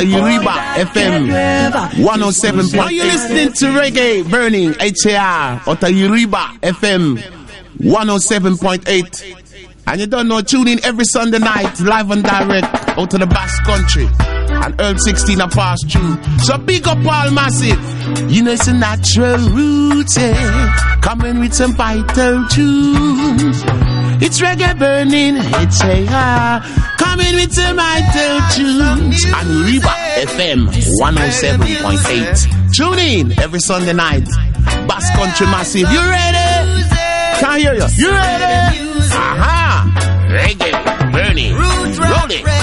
On Uribe FM 107. Are you listening to reggae burning HAR the Uribe FM 107.8? And you don't know, tune in every Sunday night, live and direct, out to the Basque Country. And Earl 16 a pass through. So big up all massive. You know it's a natural route, yeah. Coming with some vital tunes. It's reggae burning, it's a ah, coming with some vital tunes. And Reba FM 107.8. Tune in every Sunday night. Basque Country Massive. You ready? Can't hear you. You ready? Aha! Reggae burning. Roll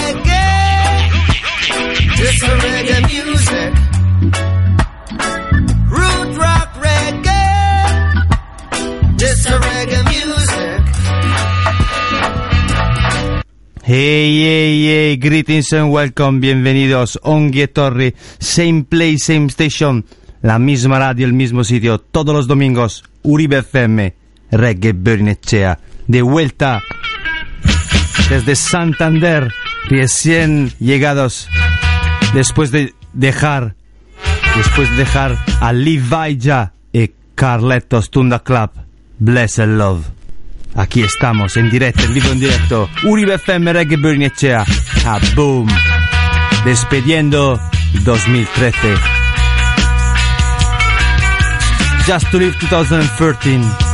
Hey, hey, hey, greetings and welcome, bienvenidos, Ongie Torri, same place, same station, la misma radio, el mismo sitio, todos los domingos, Uribe FM, Reggae Bernechea, de vuelta desde Santander, recién llegados, después de dejar, después de dejar a Levi y Carletos Tunda Club, Blessed Love. Aquí estamos, en directo, en vivo, en directo. Uribe FM Reggae Bernechea. A boom. Despediendo 2013. Just to Live 2013.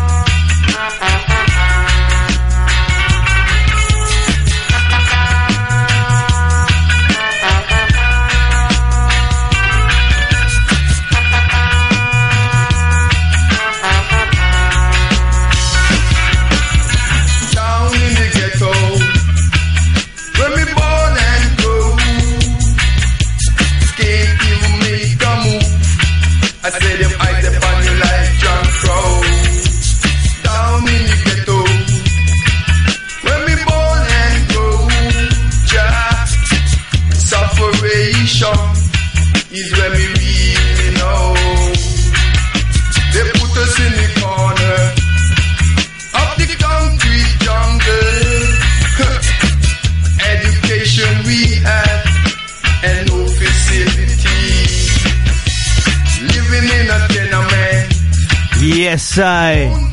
在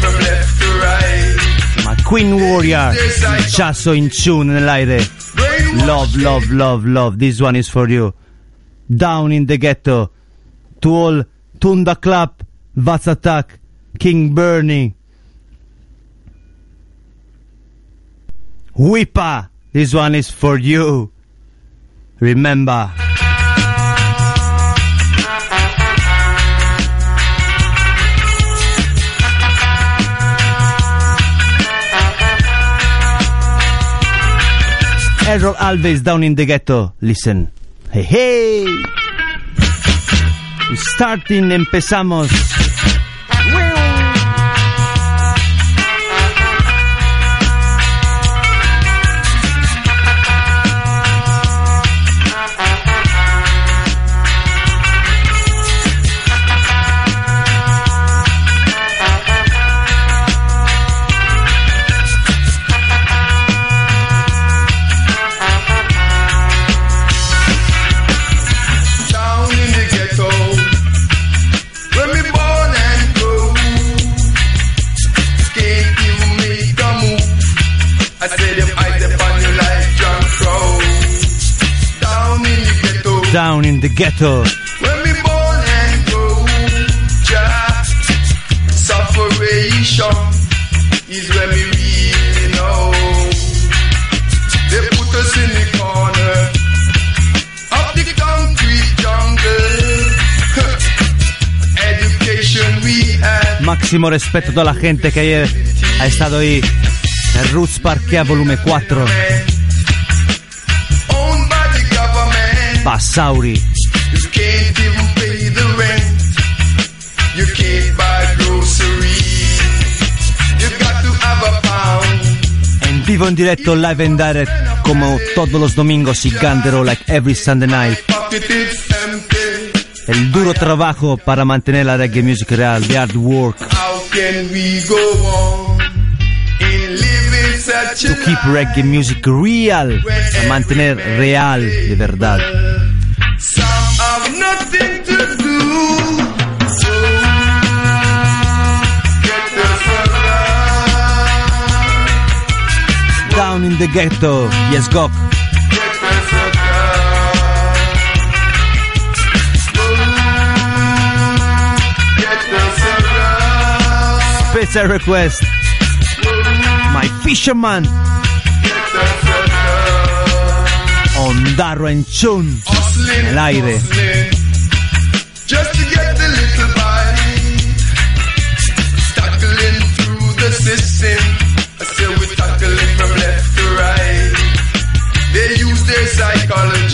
from left to right. Ma Queen Warrior. Chasso in tune nell'aire. Eh? Brainwash Love, love, love, love. This one is for you. Down in the ghetto. To all Tunda Club, Vats Attack, King Burning. Whippa. This one is for you. Remember. Errol Alves down in the ghetto. Listen. Hey, hey. Starting, empezamos. Jungle. Education we had. Máximo respeto a toda la gente que ayer ha estado ahí en Roots Parquea Volume 4. Pound. En vivo, en directo, live and direct, como todos los domingos y Gandero, like every Sunday night. El duro trabajo para mantener la reggae music real, the hard work How can we go on in living such to keep reggae music real, a mantener real de verdad. Down in the Ghetto y Skok. Special request. My Fisherman. On Darren Chun. En el aire.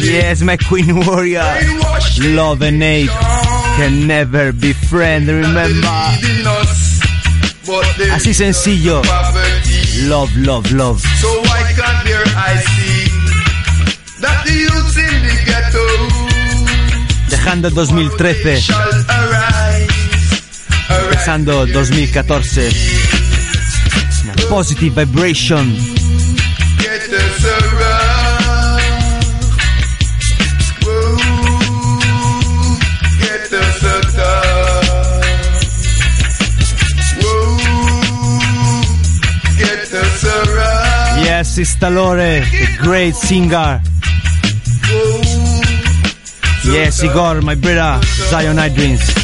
Yes, my queen warrior. Love and hate can never be friend, remember. Así sencillo. Love, love, love. So why can't their eyes see that the youths in the ghetto Dejando el 2013, shall arise? empezando 2014. Una positive vibration. Sister Lore, the great singer. Yes, Igor, my brother, Zion Night Dreams.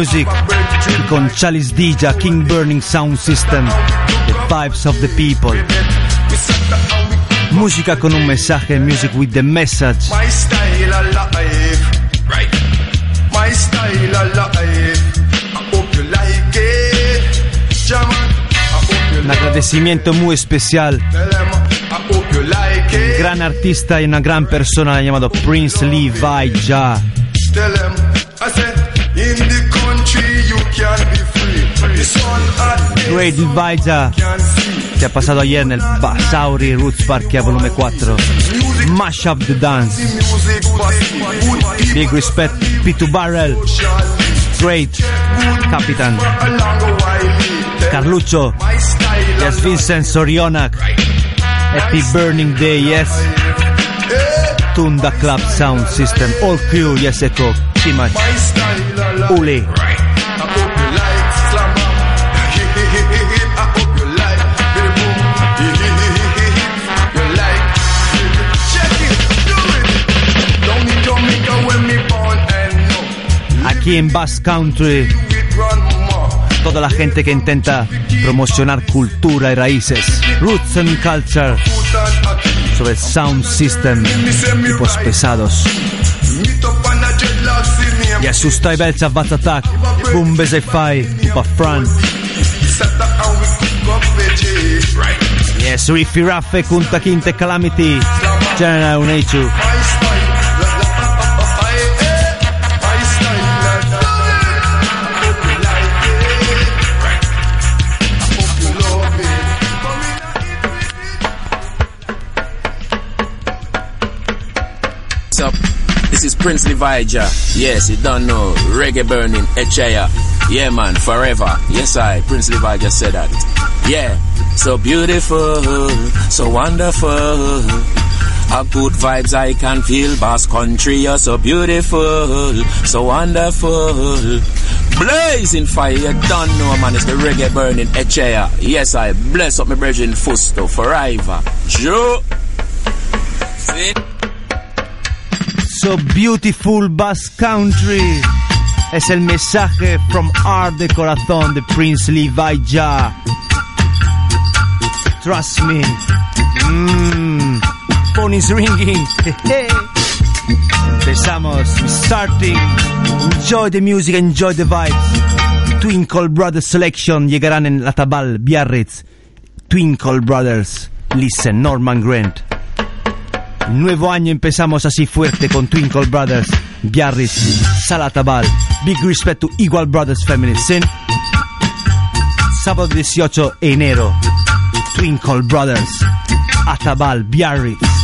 Music con Chalice Dija, King Burning Sound System, The Vibes of the People. Música con un mensaje, Music with the Message. Un agradecimiento muy especial. Un gran artista y una gran persona llamado Prince Levi Ja. Great Divisa che ha passato ayer nel Basauri Roots Park volumen 4 Mash Up the Dance. Big Respect P2 Barrel. Great Capitan. Carluccio Yes Vincent Sorionak. Happy Burning Day Yes. Tunda Club Sound System All Crew Yes Echo Timac Uli. aquí en Basque Country. Toda la gente que intenta promocionar cultura y raíces, roots and culture, sobre el sound system, tipos pesados. Jesus Tajbelza Vat Attack, Boom Bezefai, Upa Fran. Yes, Riffy Raffe, Kunta Kinte Calamity, General Nature. Prince Levaja. Yes, you don't know. Reggae burning, Echaya. Yeah, man, forever. Yes, I, Prince Levaja said that. Yeah, so beautiful, so wonderful. A good vibes I can feel. Basque country, you're so beautiful, so wonderful. Blazing fire, you don't know, man. It's the reggae burning, Echaya. Yes, I bless up my brethren Fusto forever. Joe. See? So beautiful Bass Country. Es el mensaje from Art de Corazón de Prince Levi. Trust me. Mmm. Phone is ringing. Empezamos. Starting. Enjoy the music, enjoy the vibes. Twinkle Brothers Selection llegarán en la Tabal, Biarritz. Twinkle Brothers. Listen, Norman Grant. Nuevo año empezamos así fuerte con Twinkle Brothers, Biarritz, Salatabal, Big Respect to Igual Brothers Family Sin. Sábado 18 de enero, Twinkle Brothers, Atabal, Biarritz.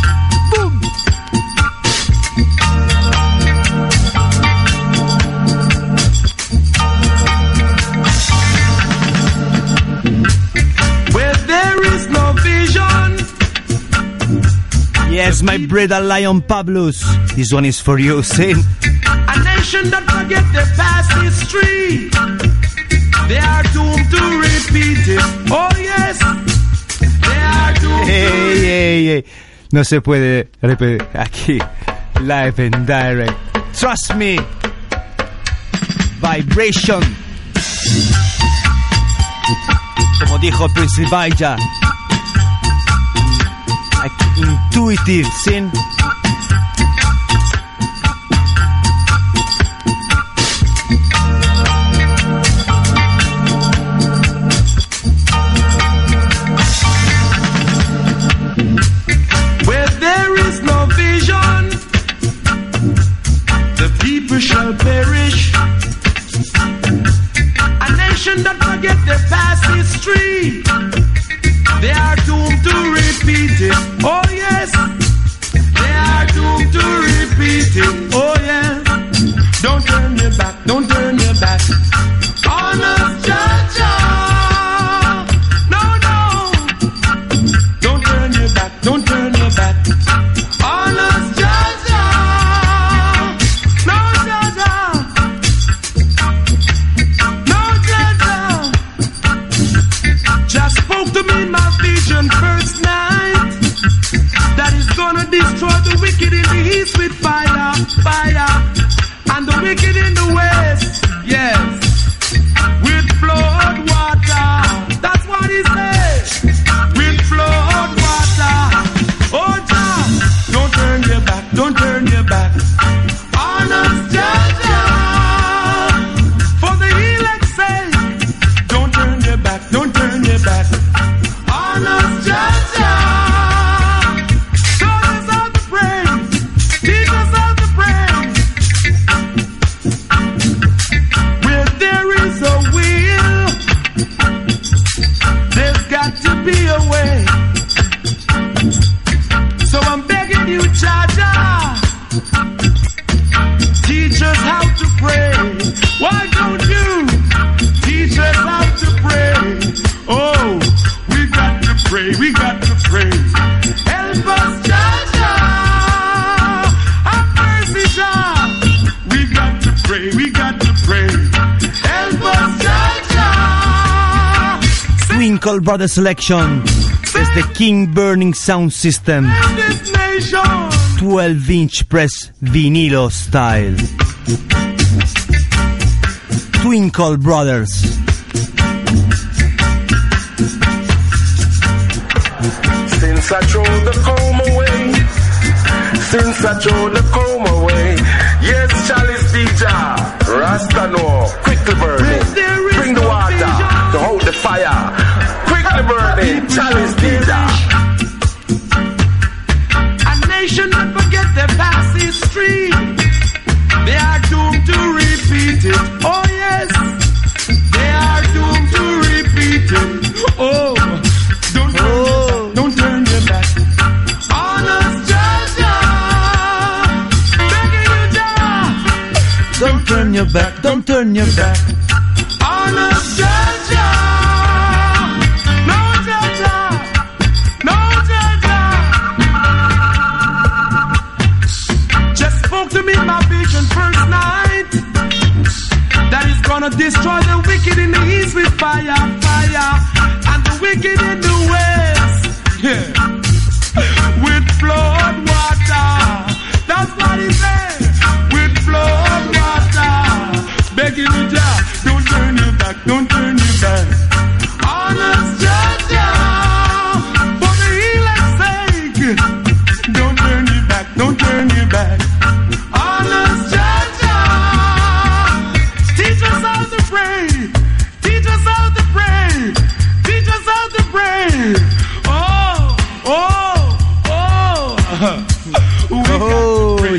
Yes, my brother Lion Pablos. This one is for you, Sin. a nation that forget their past history, they are doomed to repeat it. Oh yes, they are doomed Hey, hey, hey. No se puede repetir aquí. Live and direct. Trust me. Vibration. Como dijo Prince Vaya. Intuitive, sin. Where there is no vision, the people shall perish. A nation that their past history, they are doomed to repeat it. Oh yes, they are doomed to repeat it. Oh yeah, don't turn your back, don't turn your back. On us, Jaja. Brother Selection is the King Burning Sound System. Save this nation. 12 inch press vinilo style. Twinkle Brothers. Since I throw the comb away, since I throw the comb away, yes, Charlie's DJ, Rasta no, back.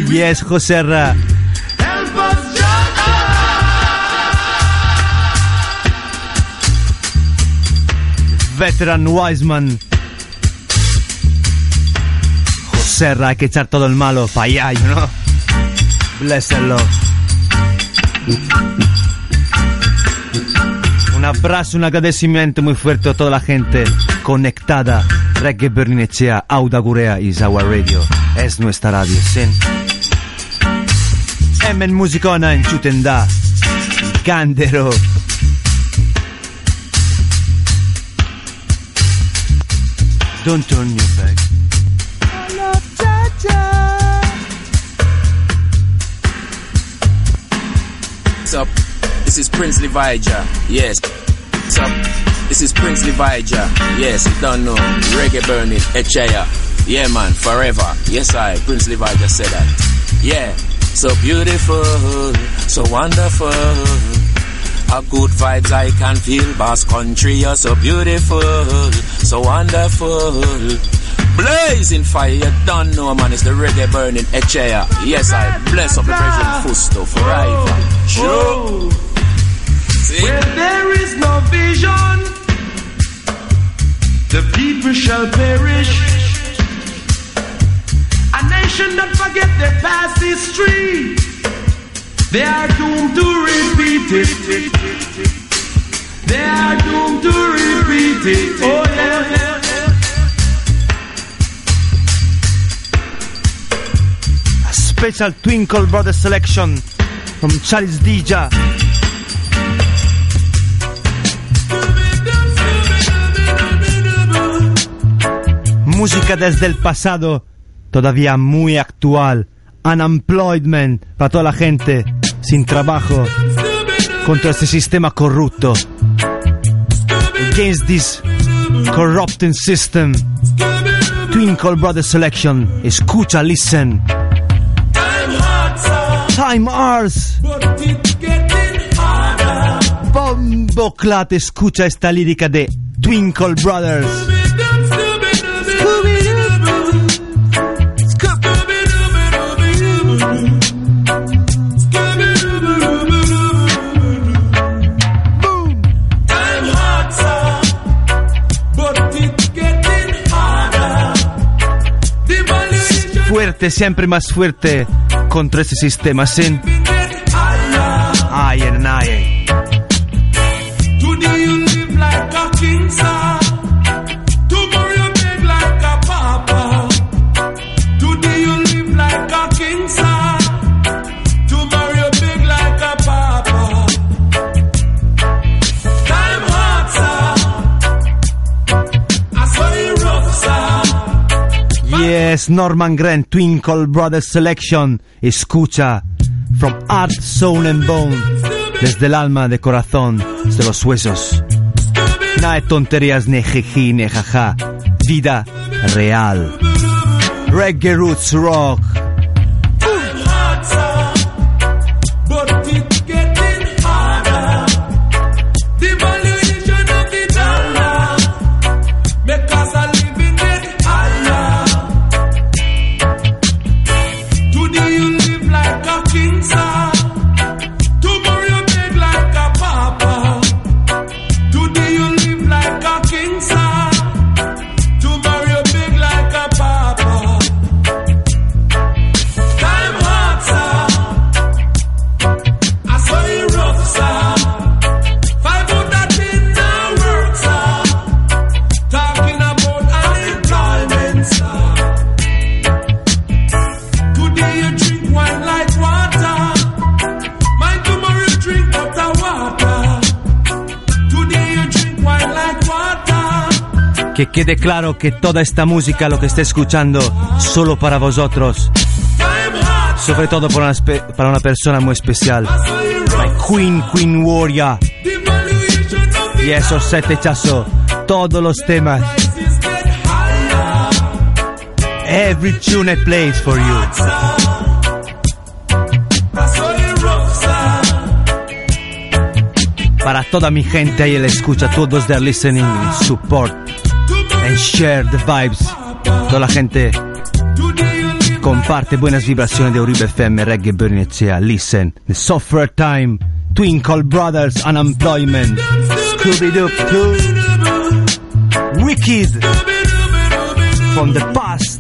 Yes, us, Jaja. Veteran Wiseman. Joserra, hay que echar todo el malo para allá, you know? Un abrazo, un agradecimiento muy fuerte a toda la gente conectada. Reggae Berninechea, Auda Gurea y Zawa Radio. Es nuestra radio, ¿sí? Emen musicona en Chutenda. Candero. Don't turn your back. What's up? This is Prince Levija. Yes. What's up? This is Prince Levija. Yes, don't know. Reggae burning, Echaya. Yeah, man, forever. Yes, I, Prince Levija said that. Yeah. So beautiful, so wonderful. How good vibes I can feel. Basque country, you're so beautiful, so wonderful. Blazing fire, you don't know, man. It's the reggae burning Echea. Yes, I bless up the President Fusto forever. Sure. Where there is no vision, the people shall perish. Nation that forget their past history, they are doomed to repeat it. They are doomed to repeat it. Oh yeah. special Twinkle Brothers selection from Charles Dija. Música desde el pasado, todavía muy actual. Unemployment para toda la gente sin trabajo contra este sistema corrupto. Against this corrupting system. Twinkle Brothers Selection. Escucha, listen. Time ours. Bombo Clat escucha esta lírica de Twinkle Brothers. Siempre más fuerte contra ese sistema, sin. Yes, Norman Grant, Twinkle Brothers Selection. Escucha. From Art, Soul and Bone. Desde el alma, de corazón, de los huesos. Nada de tonterías, ni jiji, ni jaja. Vida real. Reggae Roots Rock. Que quede claro que toda esta música, lo que esté escuchando, solo para vosotros. Sobre todo para una, persona muy especial. Rough. Queen, Queen Warrior. Y esos sete chazo. Todos los temas. Every tune I play is for you. Para toda mi gente ahí la escucha, todos they're listening, support share vibes. Toda la gente comparte buenas vibraciones de Uribe FM, Reggae Burning. Listen, the software time, Twinkle Brothers, Unemployment, Scooby-Doo, Wicked, from the past.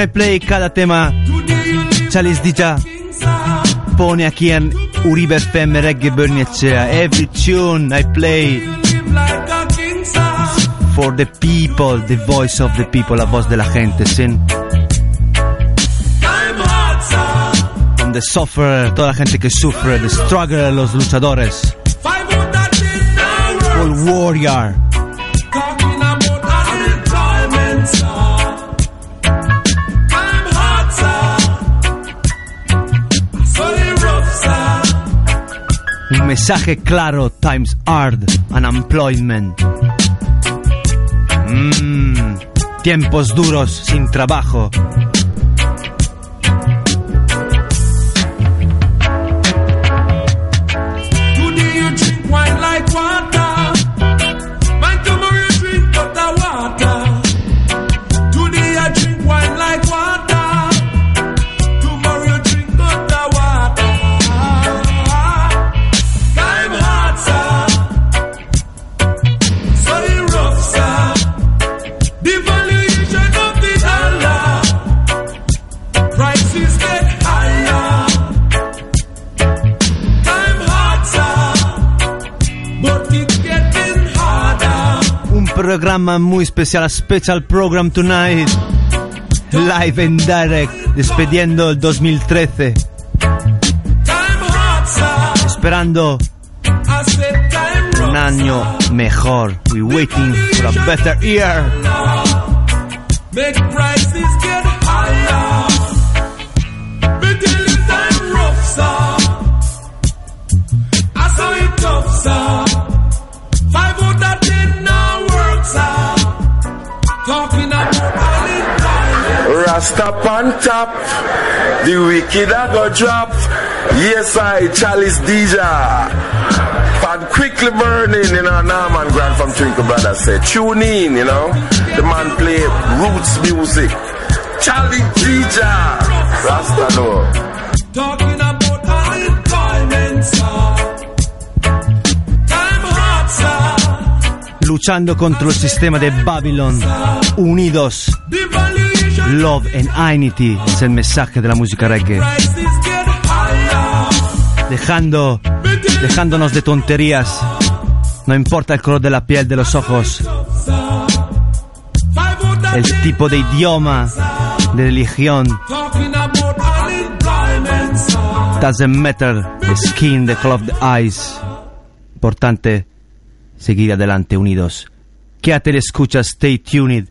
un play cada tema. Chaliz dita pone aquí en Uribe FM Reggae Burnetchea. Every tune I play for the people, the voice of the people, la voz de la gente, sin. From the sufferer, toda la gente que sufre, the struggle, los luchadores. All warrior. Mensaje claro, times hard, unemployment. Mm, tiempos duros, sin trabajo. Programa muy especial, special program tonight. Live and direct, despediendo el 2013. Esperando un año mejor. We waiting for a better year. Make prices get higher. Time rough, sir. I saw it tough, sir. Rasta on top, the wicked a go drop. Yes, I, Chalice DJ. Pan quickly burning, you know, Norman Grant from Twinkle Brothers said, tune in, you know. The man play roots music. Charlie DJ. Rasta no. Talking Luchando contra el sistema de Babylon. Unidos. Love and Unity es el mensaje de la música reggae. Dejando, dejándonos de tonterías. No importa el color de la piel, de los ojos, el tipo de idioma, de religión. Doesn't matter the skin, the color of the eyes. Importante seguir adelante unidos. Quédate le escucha, stay tuned.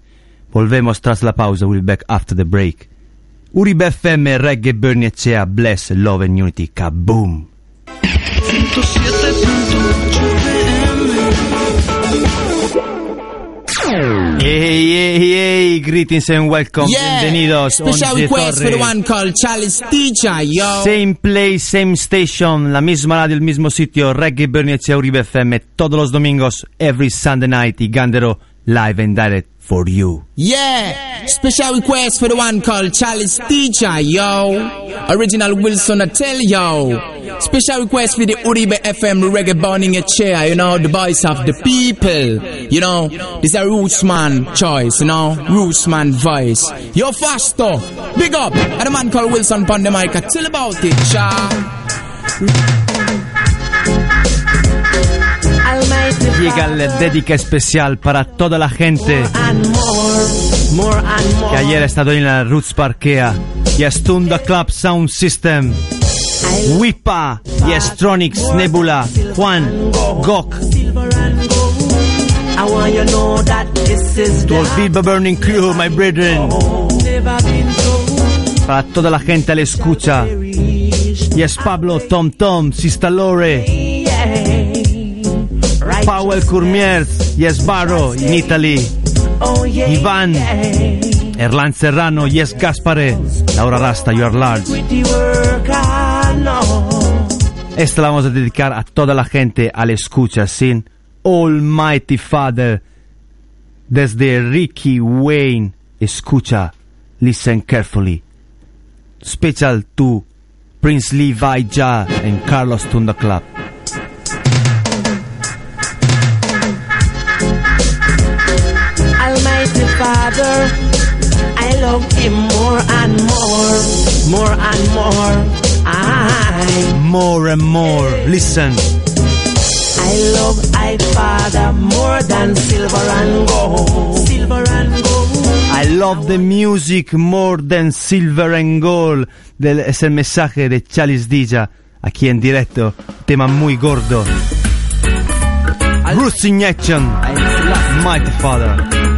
Volvemos tras la pausa, we'll be back after the break. Uribe FM, Reggae, Bernie Echea, Bless, Love and Unity, kaboom! Hey, hey, hey, greetings and welcome, bienvenidos. Special request for one called Chalice Teacher, yo. Same place, same station, la misma radio, el mismo sitio, Reggae Bernie Uribe FM, todos los domingos, every Sunday night, y Gandero, live and direct for you. Yeah. Special request for the one called Chalice Teacher, yo. Original Wilson I tell yo. Special request for the Uribe FM reggae burning a chair, you know, the voice of the people. You know, this a Rootsman choice, you know, Rootsman voice. Yo, faster. Big up. And the man called Wilson I tell about it, child. Llega la dedica especial para toda la gente. Que ayer ha estado en la Roots Parkea, y Astunda Club Sound System, Wipa, y Astronix, Nebula, Juan, Gok, to all Bilba Burning Crew, my brethren, para toda la gente a la escucha, Yes Pablo, Tom Tom, Sista Lore. Powell Courmier, Yes Barro, in Italy. Ivan, Erlan Serrano, Yes Gaspare, Laura Rasta, You Are Large. Esta la vamos a dedicar a toda la gente a la escucha sin Almighty Father. Desde Ricky Wayne, escucha, listen carefully. Special to Prince Levi Ja and Carlos Tunda Club. Love him more and more, more and more. I, More and more, listen. I love I Father more than silver and gold, silver and gold. I love the music more than silver and gold. Del- es el mensaje de Chalice Dija aquí en directo. Tema muy gordo. Roots Injection. Mighty Father.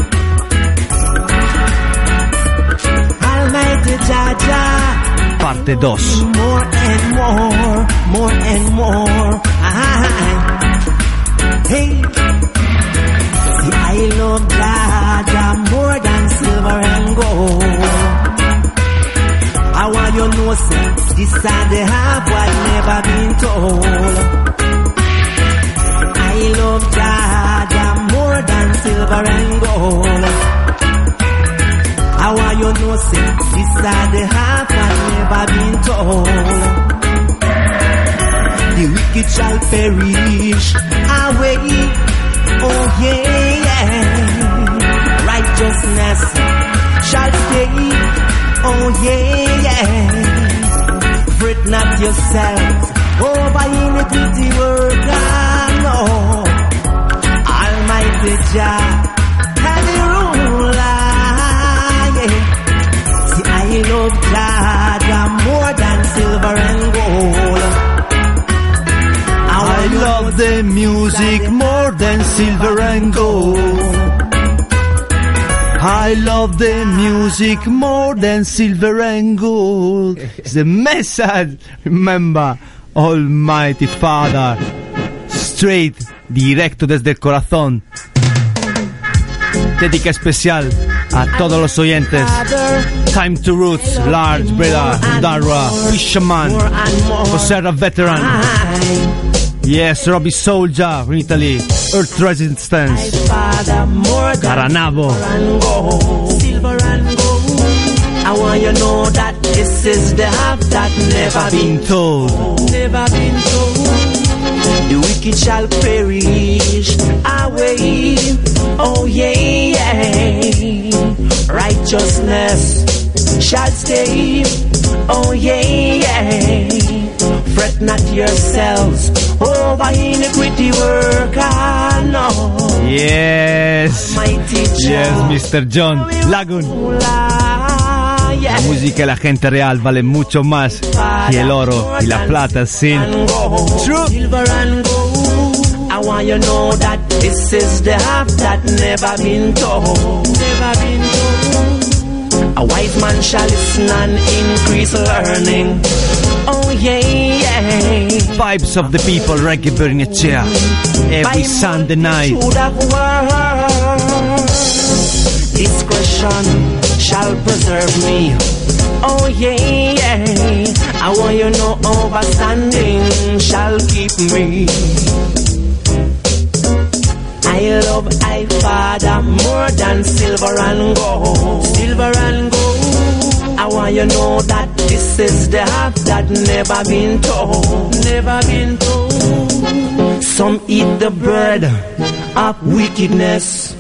And gold. I want you know, say, this side they have what never been told. I love more than silver and gold. I want you know, say, this side they have what never been told. The wicked shall perish away. Oh yeah, yeah. Righteousness shall stay. Oh yeah, yeah. Fret not yourselves over iniquity work. ah, No. Almighty Jah love God more than silver and gold. I love the music more than silver and gold. I love the music more than silver and gold. It's the message. Remember, Almighty Father, straight, directo desde el corazón. Dedica especial a todos los oyentes. Time to Roots, Large Brother, Darwa, Fisherman, and Veteran. Yes, Robbie Soldier from Italy, Earth Resistance, Caranavo. and gold. Silver and gold. I want you to know that this is the half that never been told. never been told. The wicked shall perish away. Oh yeah, yeah. Righteousness shall stay. Oh yeah, yeah. Fret not yourselves over iniquity no. Yes. Yes, Mr. John Lagoon. Ah. La música y la gente real vale mucho más que el oro y la plata, sin. True. I want you know that this is the half that never been told. Never been told. A wise man shall listen and increase learning. Oh yeah, yeah. Vibes of the people, reggae burning a chair. Every Sunday night. Should have word. Discretion shall preserve me. Oh yeah, yeah. I want you know overstanding shall keep me. I love I Father more than silver and gold. Silver and gold. I want you know that this is the half that never been told. Never been told. Some eat the bread of wickedness.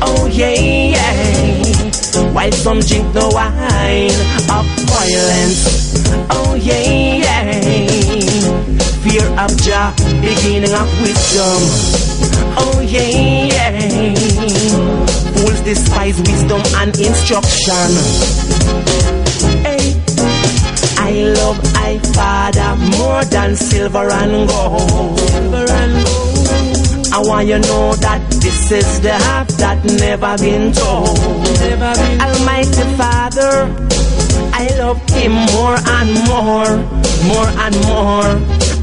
Oh yeah, yeah. While some drink the wine of violence. Oh yeah, yeah. Fear of Jah, beginning of wisdom. Oh yeah, yeah. Fools despise wisdom and instruction. Hey. I love I Father more than silver and gold. I want you know that this is the half that never been told. Never been Almighty Father, I love Him more and more, more and more.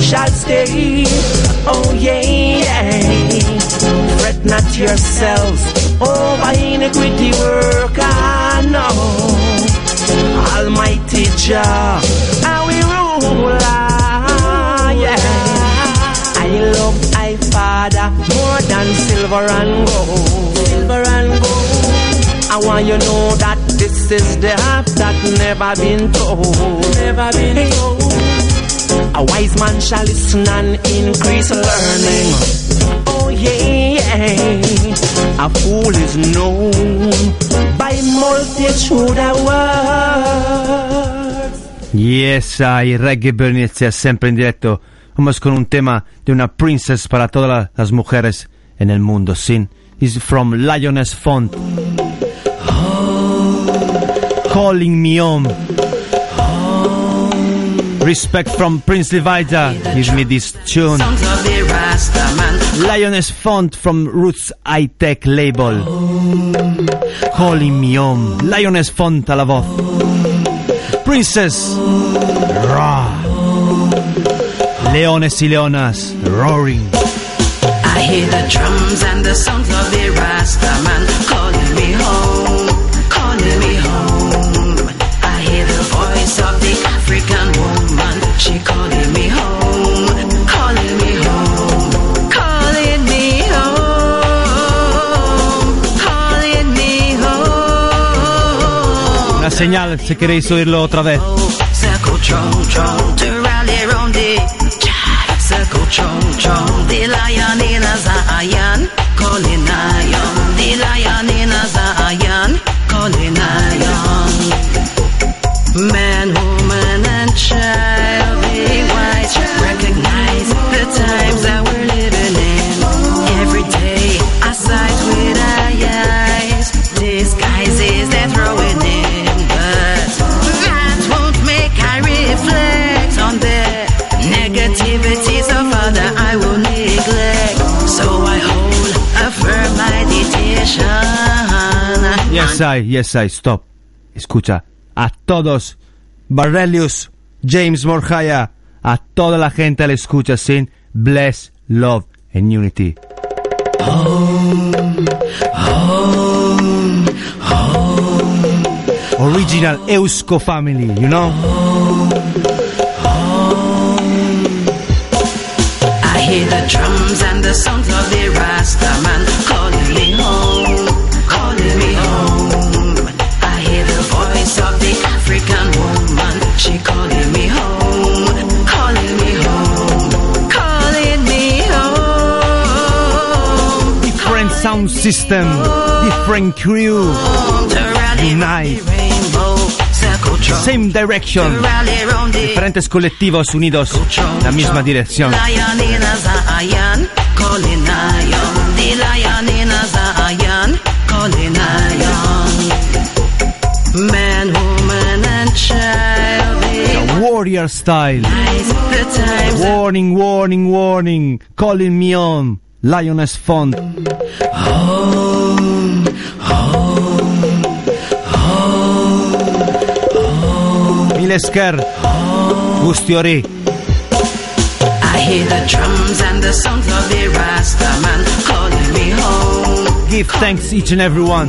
shall stay. Oh yeah. Fret not yourselves over iniquity work. I know. Almighty Jah, I will rule. ah, Yeah. I love I Father more than silver and gold. Silver and gold. I want you know that this is the half that never been told. Never been told. A wise man shall listen and increase learning. Oh yeah, yeah. A fool is known by multitude of words. Yes, hay reggae burning sea siempre en directo. Vamos con un tema de una princess para todas la- las mujeres en el mundo. Sin. Is from Lioness Font. Calling me home. Respect from Prince Leviathan. Give me this tune. Lioness Font from Roots High Tech Label. Calling me home. Lioness Font a la voz. Princess. Raw. Leones y leonas. Roaring. I hear the drums and the songs of the Rasta man calling me home, calling me home. I hear the voice of the African woman, she calling me home, calling me home, calling me home, calling me home. Una señal si queréis oírlo otra vez. Circle chong chong to Yes I, yes I, stop. Escucha, a todos, Barrelius, James Morjaya, a toda la gente le escucha sin Bless, Love and Unity. Original Eusko family, you know? I hear the drums and the songs of the Rasta man calling me home, African woman, she calling me home, calling me home, calling me home. Different sound system, different crew, Unite. same direction. Diferentes colectivos unidos en la misma dirección. Lion The lion in a Zion, calling Zion. Man, woman, and child. they Warrior style. rise the times that Warning, warning, warning. Calling me on. Lioness Font. home, home, home. Milesker. Gustiori. I hear the drums and the songs of the Rasta man calling me home. Give thanks each and every one.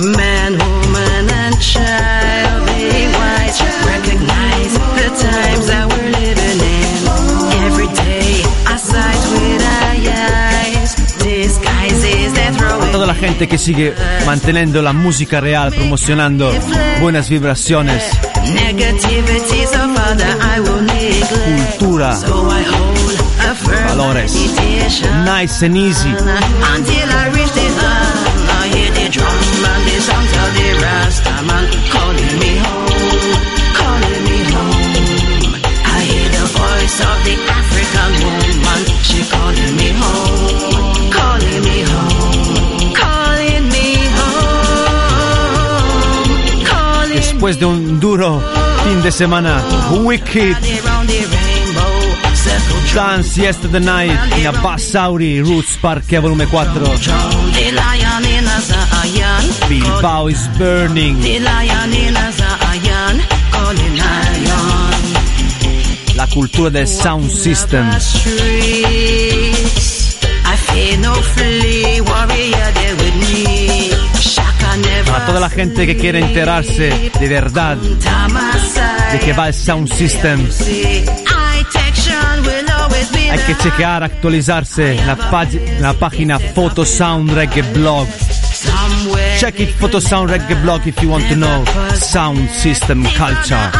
Man, woman, and child, be wise. Recognize the times that we're living in. Every day, I with eye eyes. Disguises. Toda la gente que sigue manteniendo la música real, promocionando buenas vibraciones, cultura, So I hold a firm valores. Nice and easy. Después de un duro fin de semana, Wicked. Dance Yesterday Night in a Bassauri Roots Parque Volume 4. La cultura del sound system. Para toda la gente que quiere enterarse de verdad de que va el sound system, hay que checar, actualizarse. La, la página Photosound Reggae Blog. Check it, Photosound Reggae Blog, if you want to know sound system culture.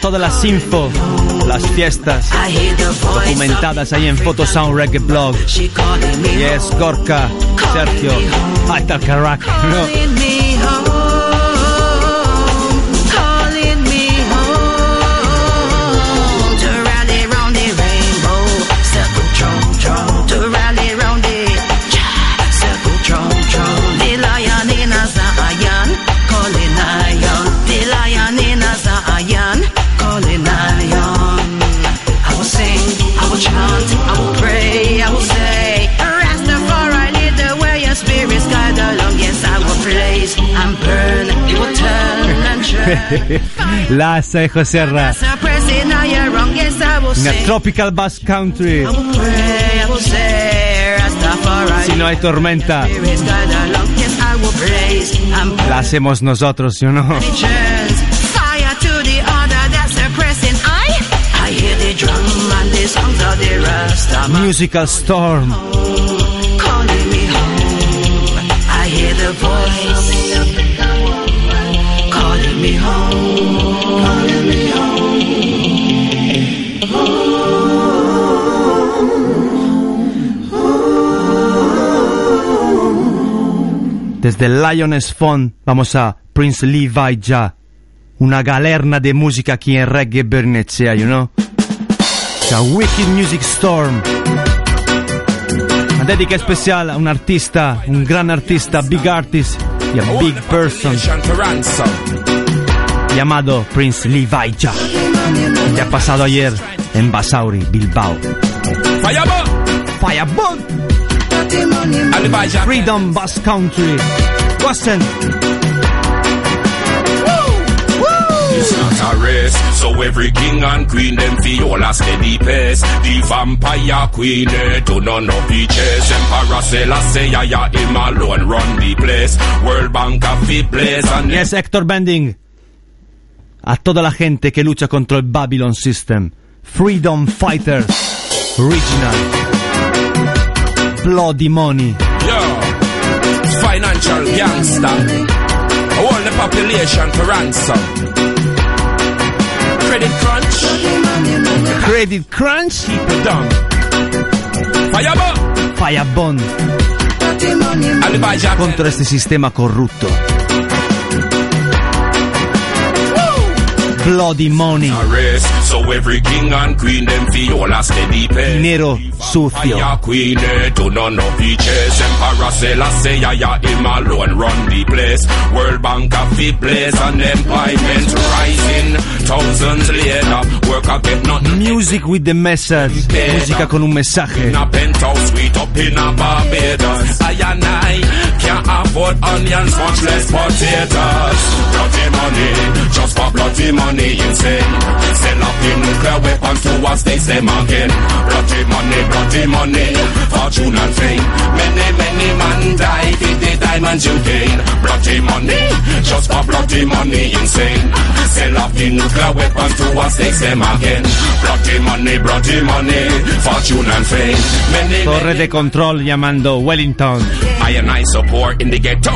Todas las info, las fiestas documentadas ahí en Photosound Reggae Blog. Yes, Gorka, Sergio, Aital Carac. No. Laza y José Arra. Tropical Bass Country. Si no hay tormenta, la hacemos nosotros, ¿sí o no? Musical Storm. Desde Lioness Font vamos a Prince Levi Ya. Una galerna de música aquí en Reggae Bernecea, you know? It's a wicked music storm. Una dedica especial a un artista, un gran artista, big artist a big person llamado Prince Levi Ya. Que ha pasado ayer en Basauri, Bilbao. Fireball! Freedom Bass Country. Listen. It's not a race, so every king and queen them feel a steady pace. The vampire queen eh, do not know peaches. Emperor Selassie, yeah, yeah, him alone run the place. World Bank a fit place and Yes, Héctor Bending. A toda la gente que lucha contra el Babylon System. Freedom Fighters. Original. Bloody Money. Yo, financial gangster. All the population for ransom. Credit crunch, Credit Crunch. people down. Fireball, Firebond. Contra este sistema corrupto. Bloody Money. So every king and queen them feel a steady pace. Dinero sucio. Fire queen, eh, do not know peaches. Emperor Selassie, him alone run the place. World Bank a fit place and employment rising. Thousands later, work a get nothing. Music with the message. Música con un mensaje. In a penthouse suite up in a Barbados. I and I can't afford onions, much less potatoes. Bloody money, just for bloody money, insane. Sell up nuclear weapons to us, they. Bloody money, the money, just for bloody money, insane. Sell up the nuclear weapons to they. Bloody money, bloody money, fortune and fame. Many, Torre de control llamando Wellington. I and I support in the ghetto.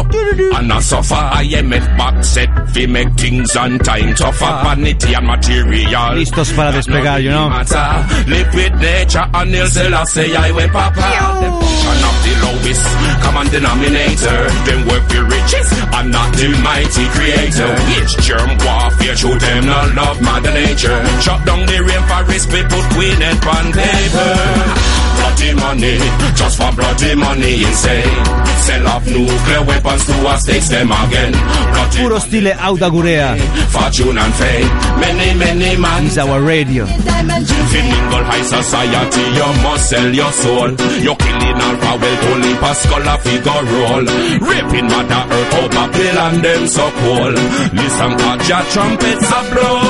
And I suffer. I am it back set We make things on time Tougher. Vanity and material. Listos para despegar, you know. matter. Live with nature and they'll still I say I will papa. The function of the lowest common denominator. Them work for riches and not the mighty creator. Which germ warfare show them not love mother nature. Chop down the rainforest we put queen and on paper Bloody money, just for bloody money insane Sell off nuclear weapons to us, takes them again Bloody Puro stile Audagurea. fortune and fame Many, many man Is our radio. Fin mingle high society, you must sell your soul. You're killing alpha wealth, only Pascal a figure roll. Raping mother earth, oh Babylon, them so cold. Listen, catch your trumpets a blow.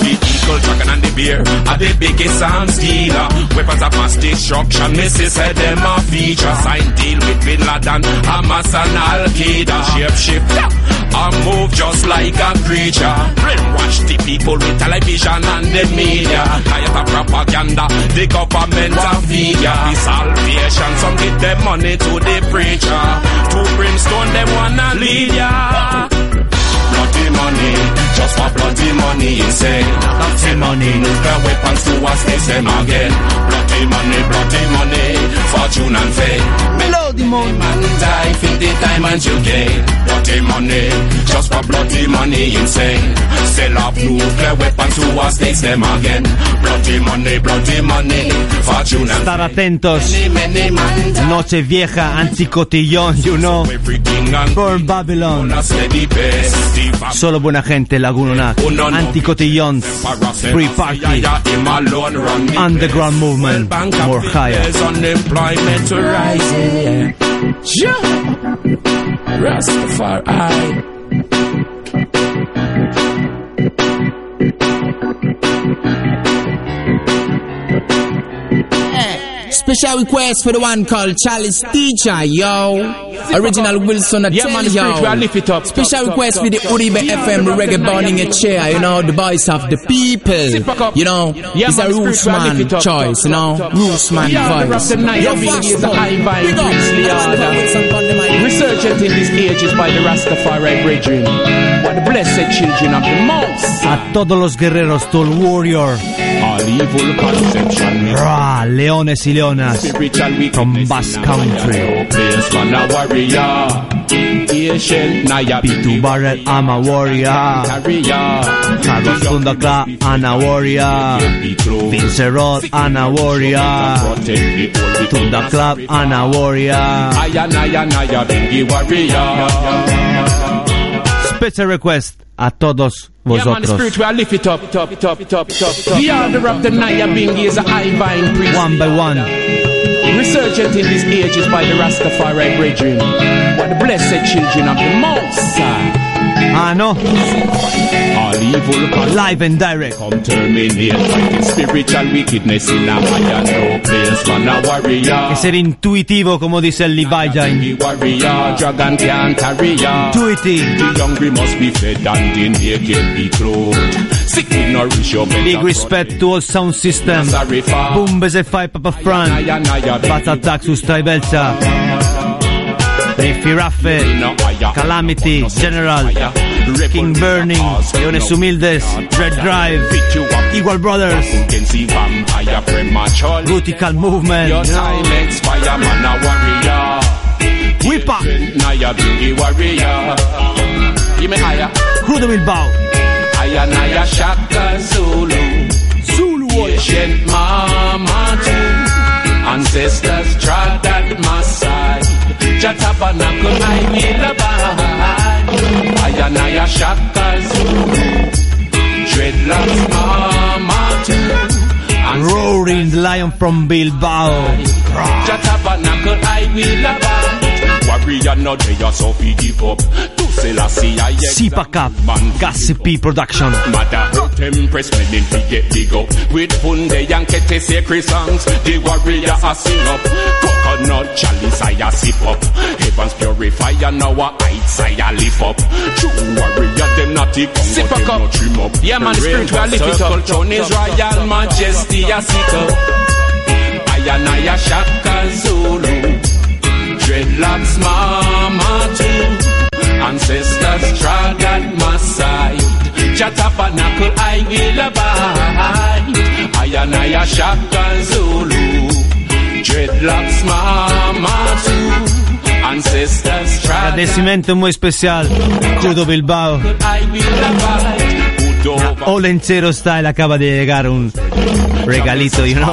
The eagle, dragon and the biggest arms dealer. Weapons of mass destruction, misses said them a feature. Sign deal with Bin Laden, Hamas and Al Qaeda. Shape shifter, I move just like a creature. Brainwash the people with television and the media. Diet of propaganda, the government a feed. The salvation, some give them money to the preacher. To brimstone, them wanna lead ya. Bloody money, just for bloody money, insane. Bloody money, nuclear weapons to us, they same again. Bloody money, bloody money, fortune and fame. You Estar atentos. Noche vieja, anticotillón, you know. Burn Babylon. Solo buena gente, Laguna Anticotillón. Free party. Underground movement. More higher. Yeah. Rastafari. Special request for the one called Chalice Teacher, yo. Original Wilson I Yeah, man, yo. lift it up, Special top, top, request top, for the top. Uribe FM reggae burning a chair, you know, the voice of the people. You know, it's a man, roots man lift it up, choice, top, you know, top, top. roots man Yeah, the voice. rap the night, Yo, the fast is the forward. high vibe, Big up. priestly That's the order. Wilson on the mic. Resurgent in these ages by the Rastafari brethren. What the blessed children of the most. A todos los guerreros, to el warrior. All evil conception. Ra, leones y leonas. Spiritual From a Country. no place for a warrior. Ancient Naya Pitu Barrel, I'm a warrior. Carlos Fundakla, I'm a warrior. Vince Rod, I'm a warrior. Tunda Club, I'm a warrior. Aya Naya Nyabinghi Warrior. Special request a todos Yeah, man, the vosotros. spiritual lift it up, top, top, top, top, top. The order of the Nyabinghi is a high vine priest. One by one. Resurgent in these ages by the Rastafari brethren. What the blessed children of the most. High. Ah, no. All evil. Live and direct. Come terminate fighting spiritual wickedness in a higher no place for a warrior. E ser intuitivo, como dice Leviah. Bingi Warrior, dragon can't carry. Intuitive. The hungry must be fed and the naked be clothed. Big respect to all sound system. For Boom se fai papa Fran. Bat attack su Riffi Raffe. Calamity. General. King Burning. Leones Humildes. Red Drive. Equal Brothers. vampire premature. Rutical Movement. Your time expire, a warrior. Whippa. Nyabinghi Warrior. Give me higher. Crudo Bilbao. Aya Naya Shaka Zulu. Zulu Ancient mama. Ancestors trod at my side. I will abide. Aya Naya Shaka Zulu. Dreadlocks mama too. Roaring Lion from Bilbao. I will abide. Warrior no day so fi give up. To Selassie I Sipa Cup. Gossipy Production. Mother hurt empress men fi get big up With Funde and Kete sacred songs The warrior a sing up Coconut chalice I a sip up Heavens purifier now a heights I a lift up True warrior them not the come Sip but a cup. no trim up Yeah, man, the spiritual lift it up. Circle throne is royal majesty a sit up I and I a shaka Zulu Dreadlocks mama too. Ancestors trod at my side. Jatabanakul I will abide I and I a shaka Zulu. Dreadlocks mama too. Ancestors trod Agradecimiento muy especial. Crudo Bilbao. Olencero Style acaba de llegar un regalito, you know.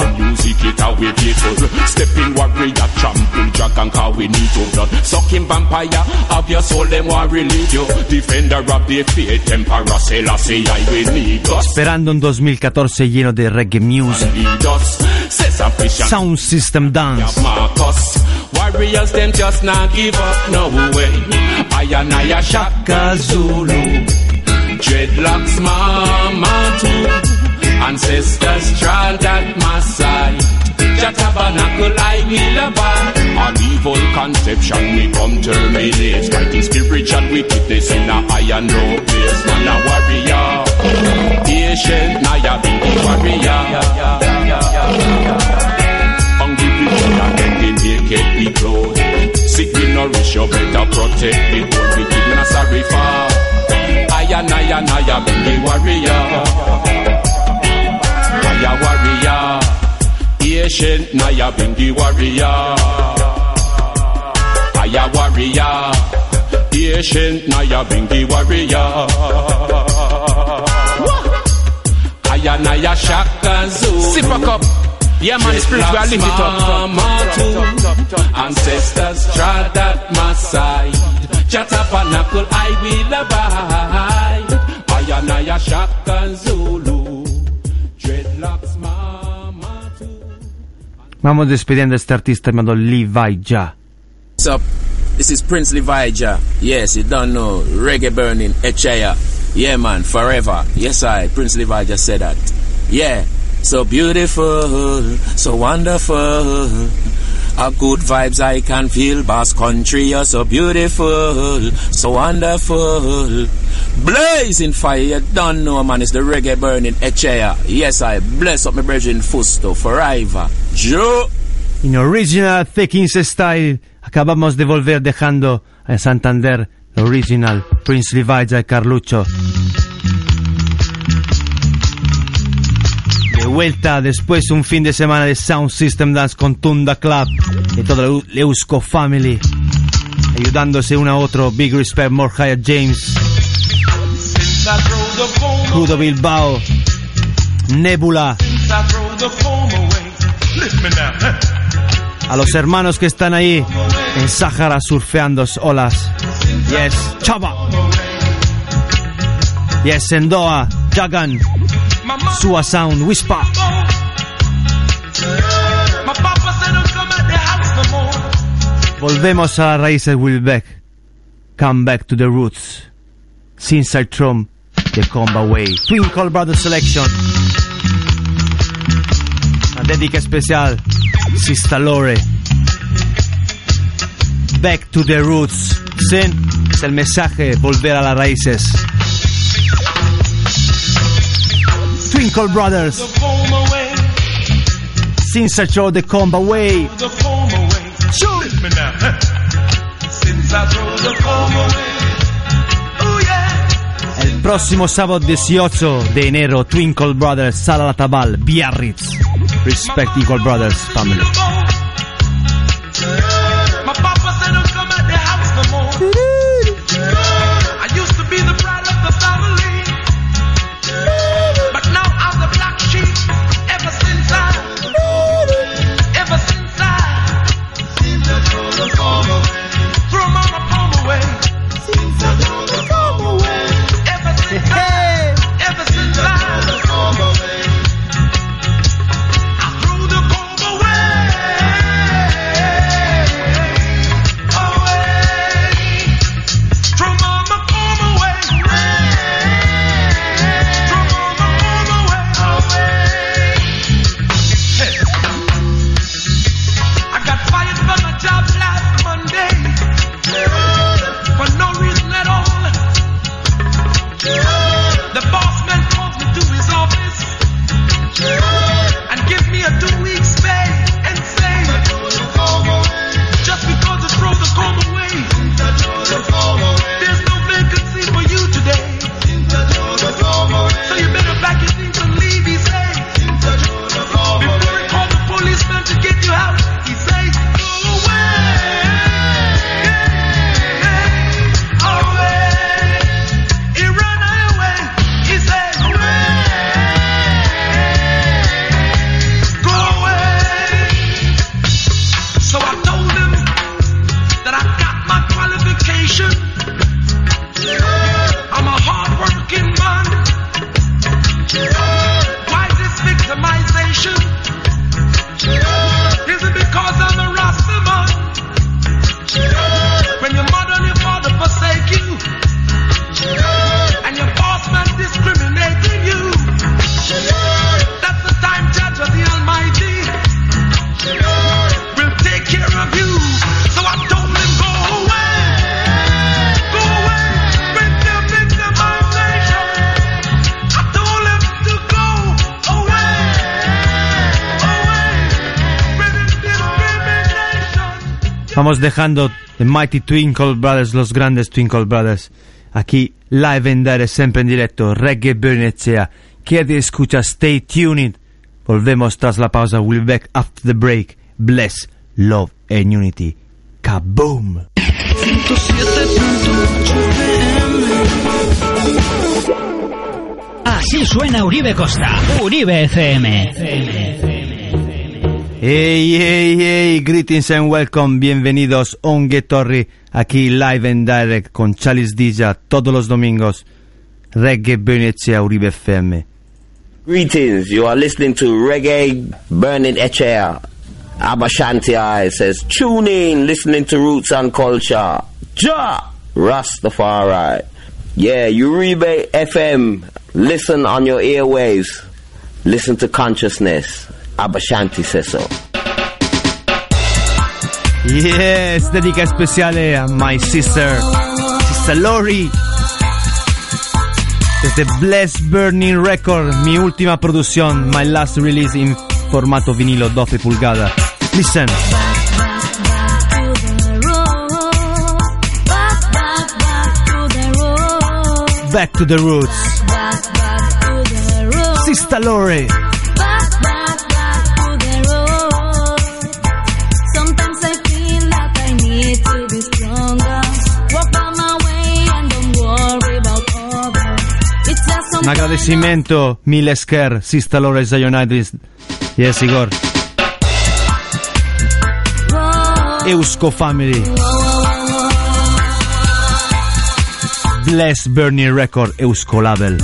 Sucking vampire Of your soul Them want relieve you. Defender of the faith Emperor Selassie I will need us. Esperando un 2014 lleno de reggae music. Sound System Dance. Warriors them just not give up no way. I and I Shaka Zulu Dreadlocks mama too. Ancestors trod at my side Jatabanakul I will An evil conception me come terminate. Fighting spiritual wickedness in a high and low place. Man a warrior. Patient Naya be the warrior. Hungry people are getting naked be clothed Sick will nourish you better protect. The whole wicked man a sorry for Aya naya naya be the warrior. Aya warrior. Patient naya be the warrior. Aya warrior. Patient naya be the warrior. Aya naya shaka zulu Sip a cup. Yeah, man, spiritual lift it up. Ancestors trod at my side. Jatapanakul I will abide. Ayanaya Shaka Zulu. Dreadlocks mama too. Vamos despidiendo a este artista llamado Levi Ja. What's up? This is Prince Leviah. Yes, you don't know. Reggae burning, Echaya. Yeah, man, forever. Yes, I, Prince Leviah said that. Yeah, so beautiful, so wonderful. A good vibes I can feel, Basque Country, you're so beautiful, so wonderful. Blazing fire, you don't know man, it's the reggae burning Echea. Yes, I bless up my brethren Fusto forever. Joe. In original T15 style, acabamos de volver dejando a Santander original Prince Levi y Carlucho. Vuelta después un fin de semana de Sound System Dance con Tunda Club y todo el Eusko Family, ayudándose uno a otro. Big respect, more higher James, Crudo Bilbao, Nebula, a los hermanos que están ahí en Sahara surfeando olas. Yes, Chaba. Yes, Sendoa, Jagan, Sua Sound, Whisper. Volvemos a raíces, Will Beck. Come back to the roots. Since I Trump, the Comba Way. Twinkle Brothers Selection. Una dedica especial. Sista Lore. Back to the roots. Sin es el mensaje, volver a las raíces. Twinkle Brothers. Since I throw the phone away. Lift me now. Since I throw the phone away. Próximo sábado 18 de enero, Twinkle Brothers, Sala La Tabal, Biarritz. Respect Equal Brothers family. Vamos dejando The Mighty Twinkle Brothers, los grandes Twinkle Brothers. Aquí, live en direct, siempre en directo, Reggae Bernecea. Quédate, escucha, stay tuned. Volvemos tras la pausa, we'll be back after the break. Bless, love and unity. Kaboom! Así suena Uribe Costa. Uribe FM. Hey, hey, hey, greetings and welcome, bienvenidos Ongue Torri, aquí live and direct con Chalice Dija todos los domingos, Reggae Bernecea Uribe FM. Greetings, you are listening to Reggae Burning Echea. Abashanti says, tune in, listening to Roots and Culture. Ja! Rastafari. Yeah, Uribe FM. Listen on your airwaves. Listen to consciousness. Abashanti says so. Yes, dedica especiale a my sister, Sister Lori. Desde Bless Burning Record, mi última producción, my last release in formato vinilo 12 pulgada. Listen. Back to the roots. Sister Lori. Un agradecimiento mil esker, Sista United. Yes, Igor. Eusko Family. Bless Bernie Record, Eusko Label.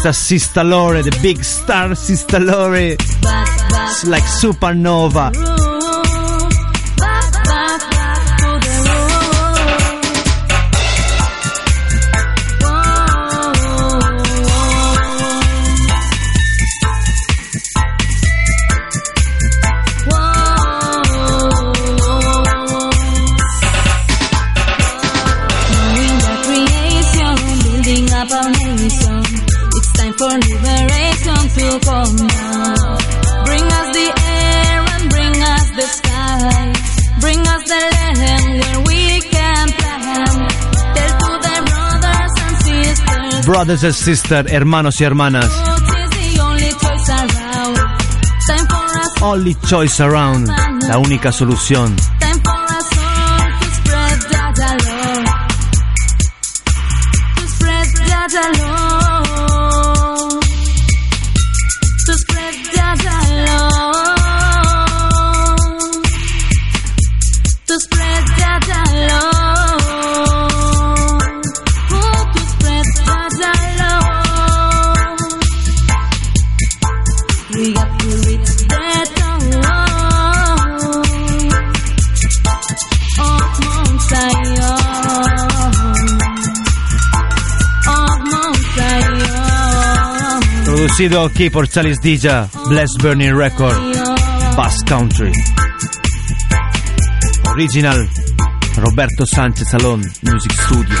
questa Sistalore, The Big Star Sista Lore, like Supernova. brothers and sisters, hermanos y hermanas. Only choice around, la única solución. Producido aquí por Charles Dija, Bless Burning Record, Bass Country. Original, Roberto Sánchez Salón, Music Studio.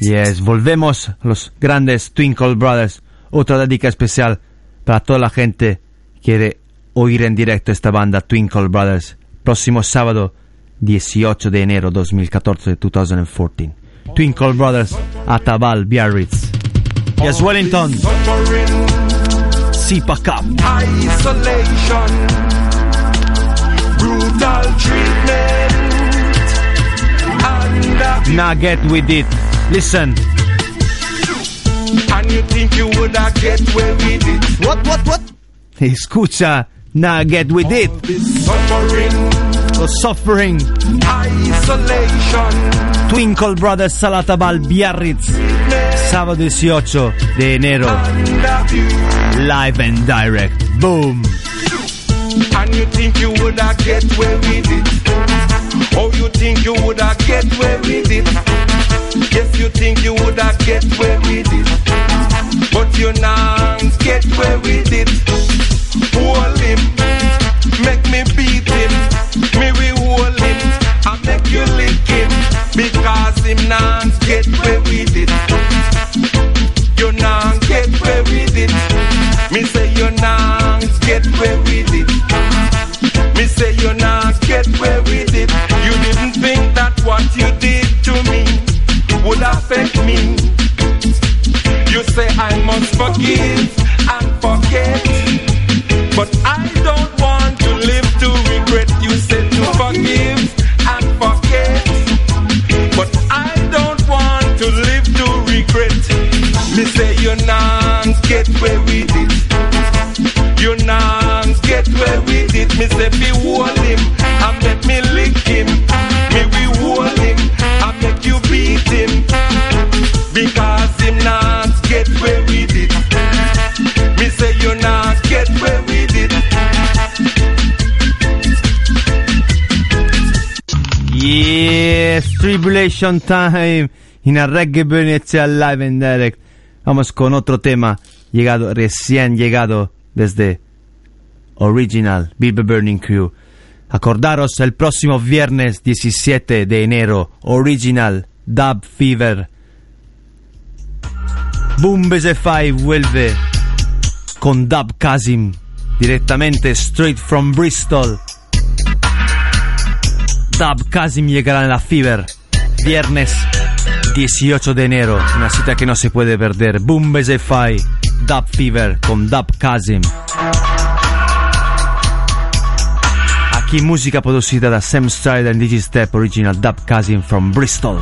Yes, volvemos los grandes Twinkle Brothers. Otra dedica especial para toda la gente que quiere oír en directo esta banda Twinkle Brothers. Próximo sábado 18 de enero 2014, 2014. Twinkle Brothers, Atabal, Biarritz. Yes, Wellington. Sipa Cup. isolation, brutal treatment, Now get with it. Listen. and And you think you woulda get away with it? What, what, what? Escucha, now get with it. Suffering, isolation, Twinkle Brothers Salatabal Biarritz. Sábado 18 de enero. Live and direct. Boom. And you think you woulda get away with it? Oh, you think you woulda get away with it? Yes, you think you woulda get away with it, but you not get away with it. Make me beat him, me we hold him, I make you lick him, because him not get away with it. You not get away with it. Me say you not get away with it. Me say you not get away with it. You didn't think that what you did to me would affect me. You say I must forgive and forget. But I get away with it. You not get away with it. Me say be hold him and make me lick him. Me we hold him and make you beat him. Because him not get away with it. Me say you not get away with it. Yes, Tribulation Time. En a Reggae Venecia Live and Direct. Vamos con otro tema. Llegado, recién llegado desde Original, Bible Burning Crew. Acordaros el próximo viernes 17 de enero. Original, Dub Fever. Boom BZ5 vuelve con Dub Kazim. Directamente, straight from Bristol. Dub Kazim llegará en la Fever. Viernes 18 de enero. Una cita que no se puede perder. Boom BZ5. Dub Fever con Dub Kazim. Aquí música producida da Sam Strider and Digistep Original Dub Kazim from Bristol.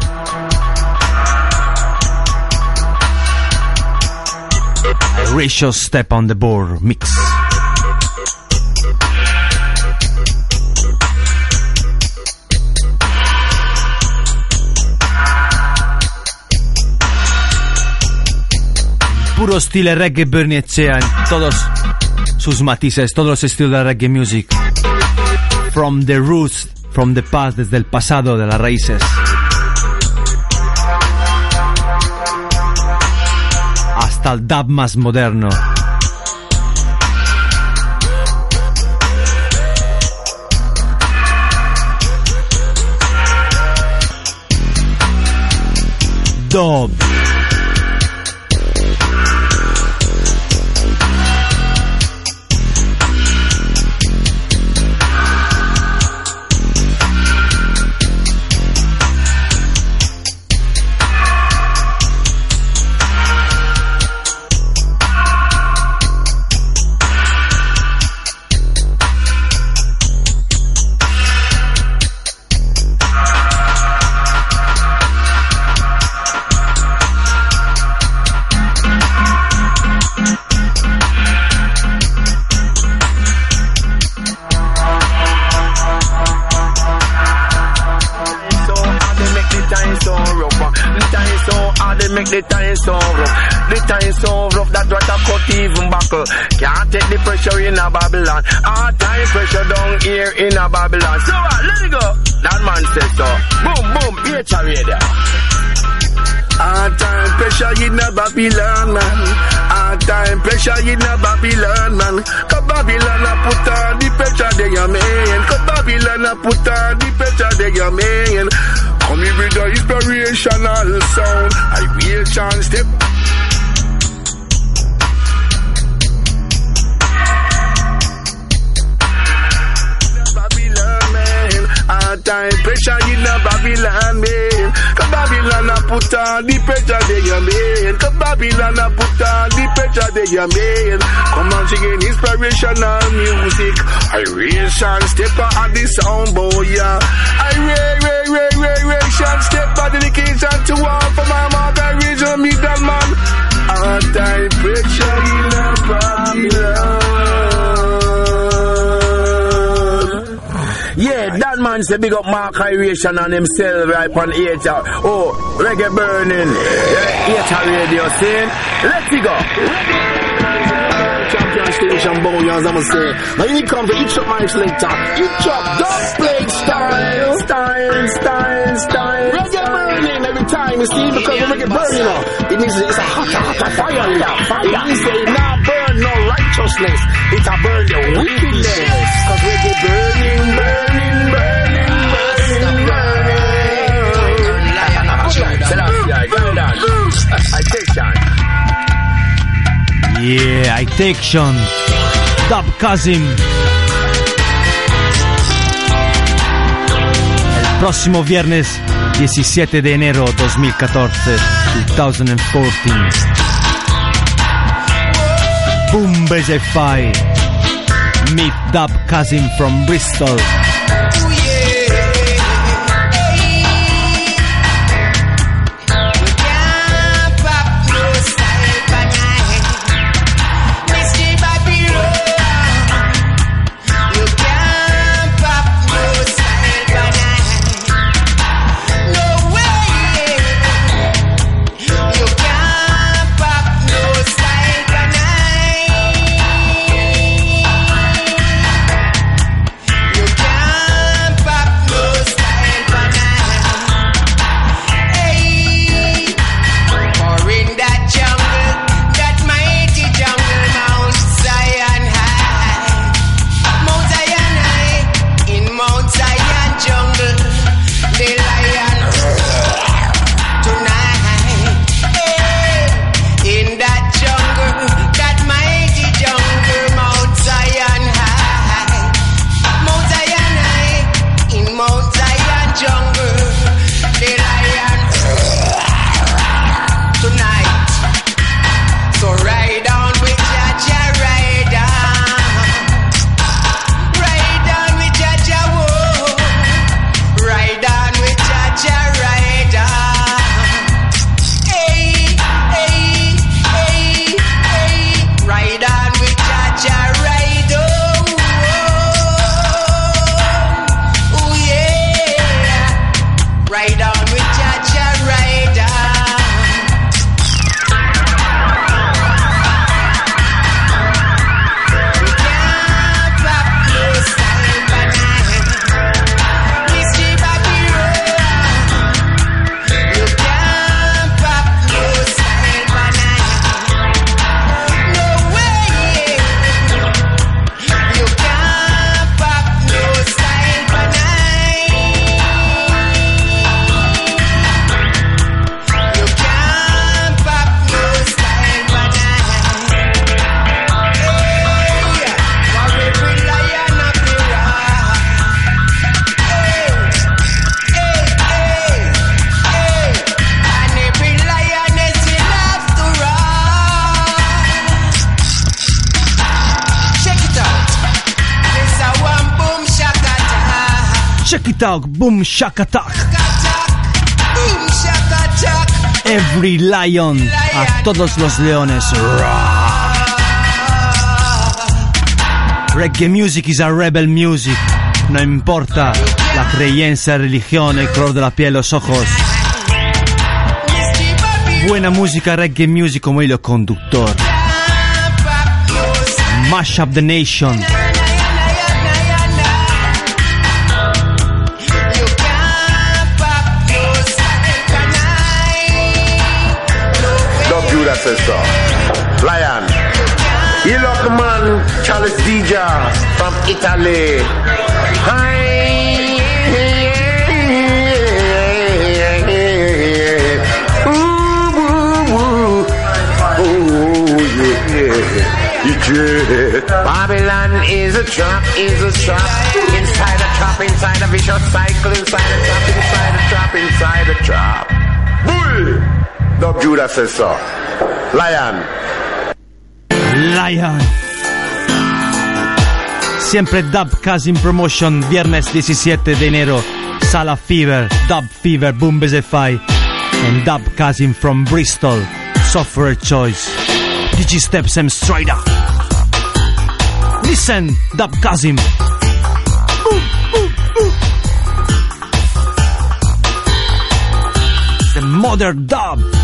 Ratio Step on the Board Mix. Puro stile reggae Bernie Echea todos sus matices, todos los estilos de reggae music. From the roots, from the past, desde el pasado, de las raíces. Hasta el dub más moderno. Dub. Time so rough that what a cut even buckle. Can't take the pressure in a Babylon. Hard time pressure down here in a Babylon. So uh, let it go. That man says so. Boom boom, Beacher radio. Hard time pressure in a Babylon, man. Hard time pressure in a Babylon, man. Cause Babylon a put on the pressure they a man. Cause Babylon a put on the pressure they a man. Come here with the inspirational sound. I will chance step. time. Pressure in a Babylon, man. Cause Babylon a put all the pressure they a man. Cause Babylon a put all the pressure they a man. Come on, she get inspirational music. Iration, stepper at the sound boy, yeah. I ray, ray, ray, ray, ray, shan, the dedication to all for my mother, original middle man. All time pressure in a Babylon. Man say big up Mark Iration and himself right on H. Oh, reggae burning. Yeah, radio scene. Let's go. Champion station bouillons, I'ma say. Now when it comes to each up my selector, each up, don't play style, style, style, style. Reggae burning every time, you see, because the reggae burning, you know, it means it's a hot, hot, hot fire, you know. It means not burn no righteousness, it a burn the wickedness. Cause reggae burning, burning, I take time. Yeah, I take Sean. Dub Kazim. El próximo viernes 17 de enero 2014, 2014. Boom Bezefai. Meet Dub Kazim from Bristol. Boom shaka, Every lion, a todos los leones. Reggae music is a rebel music. No importa la creencia, religión, el color de la piel, los ojos. Buena música, reggae music como hilo conductor. Mash up the nation. So. Lion. You the man, Charles DJ from Italy. Hi. Babylon is a trap, is a trap. Inside a trap, inside a vicious cycle, inside a trap, inside a trap, inside a trap. Bull! Dub Judah says so. Lion. Lion. Siempre Dub Casin Promotion, viernes 17 de enero. Sala Fever, Dub Fever, Boom Bezefai. And Dub Casin from Bristol. Software Choice. Digisteps and Strider. Listen, Dub Casim. The Mother Dub.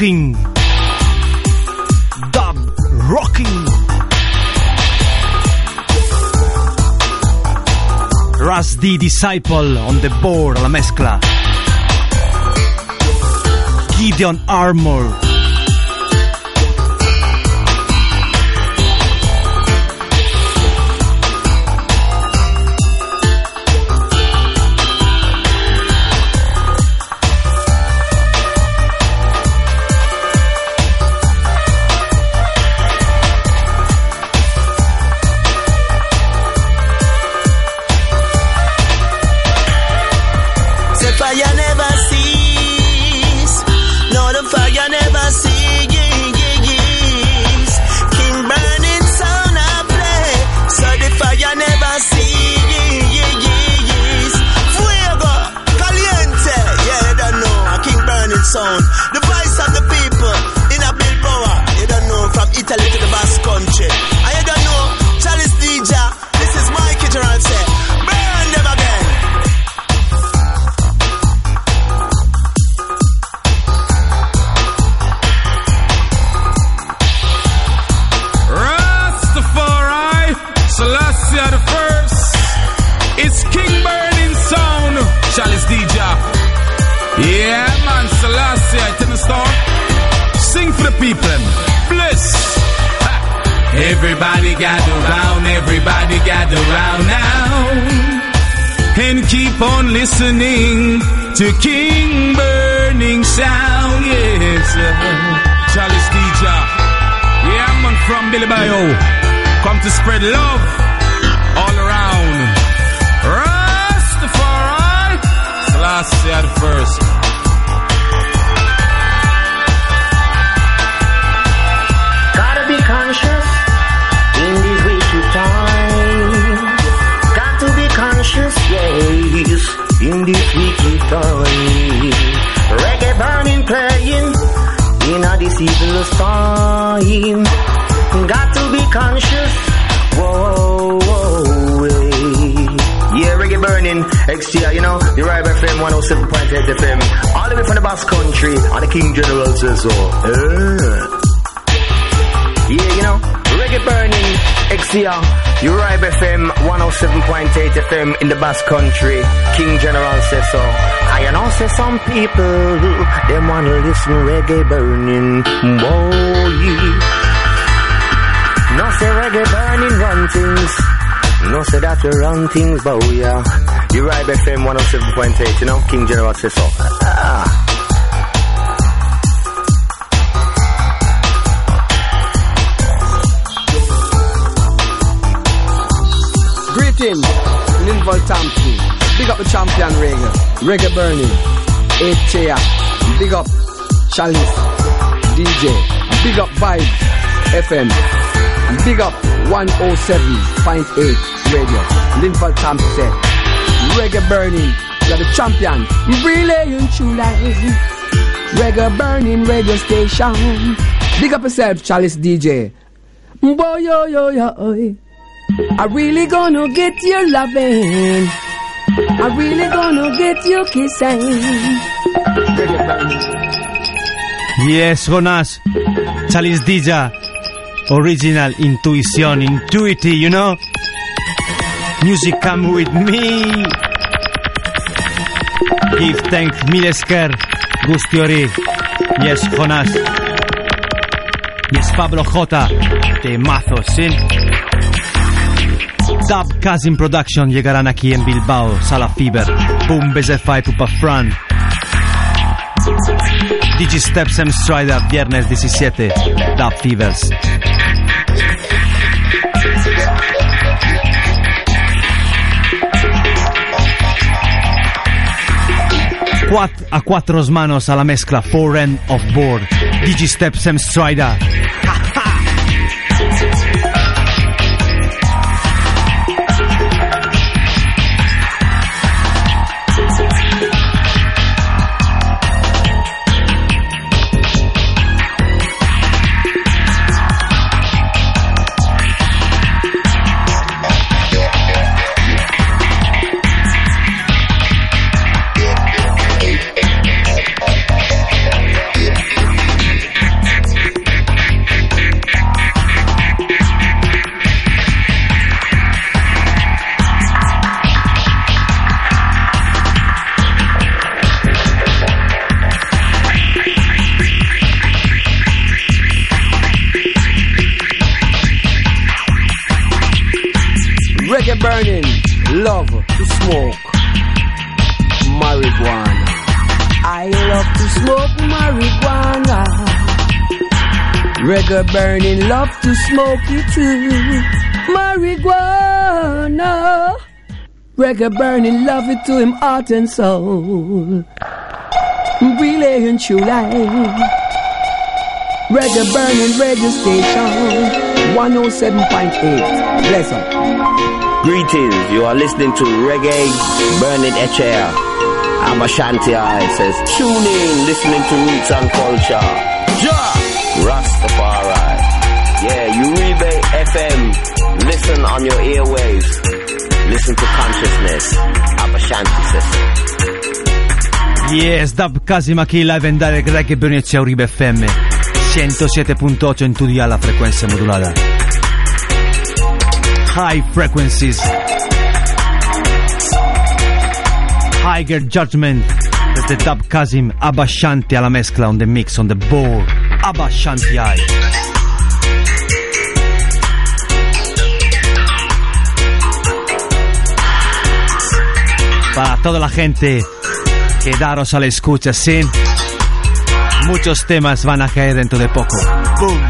Rocking. Dub Rocking. Ras D Disciple on the board, la mezcla. Gideon Armor. On listening to King Burning Sound, yes. Chalice DJ. Yeah, man from Billy Bio. Come to spread love all around. Rastafari. Selassie at first. In this wicked time. Reggae burning playing in a this time. Got to be conscious. Whoa, whoa, hey. Yeah, reggae burning, XTR, you know, the Ribe FM 107.8 FM, all the way from the Basque Country, and the King General says so. Eh. Yeah, you know, reggae burning, XCR, Uribe FM 107.8 FM in the Basque Country. King General says so. I know say some people, them wanna listen reggae burning, boy. No say reggae burning run things. No say that we run things, we are. Uribe FM 107.8, you know, King General says so. Greetings, Linval Thompson. Big up the champion reggae. Reggae burning. Eight chair. Big up Chalice. DJ. Big up Vibe FM. Big up 107.8 radio. Linval Thompson said. Reggae burning. You're the champion. Relaying true life. Reggae burning radio station. Big up yourself, Chalice DJ. Boy, yo, yo, yo, oi. I really gonna get your loving. I really gonna get your kissing. Yes, Jonas. Chalice DJ. Original intuition, intuity, you know? Music come with me. Give thanks, Milesker, Gustiori. Yes, Jonas. Yes, Pablo J. Temazo, ¿sí? Dub Cousin Production llegarán aquí en Bilbao, Sala Fever, Boom BZFI Pupa Fran. Digisteps M Strider, viernes 17, Dub Fevers. Quat- a cuatro manos a la mezcla, end of board. Digisteps M Strider. Reggae burning love to smoke it too. Marijuana. Reggae burning love it to him heart and soul. Really and true life. Reggae burning radio station 107.8. Bless up. Greetings, you are listening to Reggae Burning Echea. I'm Ashanti I says, tune in, listening to Roots and Culture. Ja! Rastafari. Yeah, Uribe FM. Listen on your airwaves. Listen to consciousness. I'm Ashanti says. Yes, Dubkasm aquí live en direct Reggae Burnezia Uribe FM 107.8 en tu día la frecuencia modulada High frequencies Higher Judgment desde Dub Kasim Aba Shanti a la mezcla on the mix on the board Abba Shanti I Para toda la gente Quedaros a la escucha, sí. Muchos temas van a caer dentro de poco. Boom.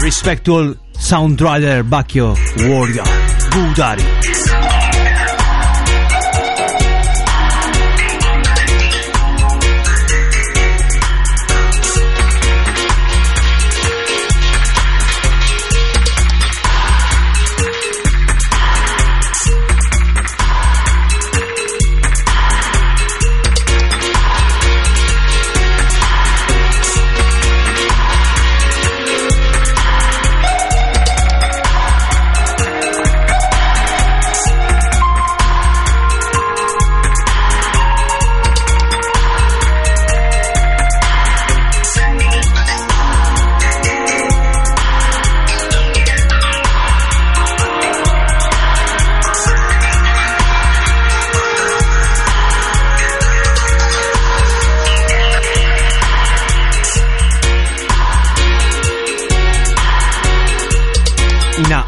Respectual Sound Rider Bakio Warrior Budari.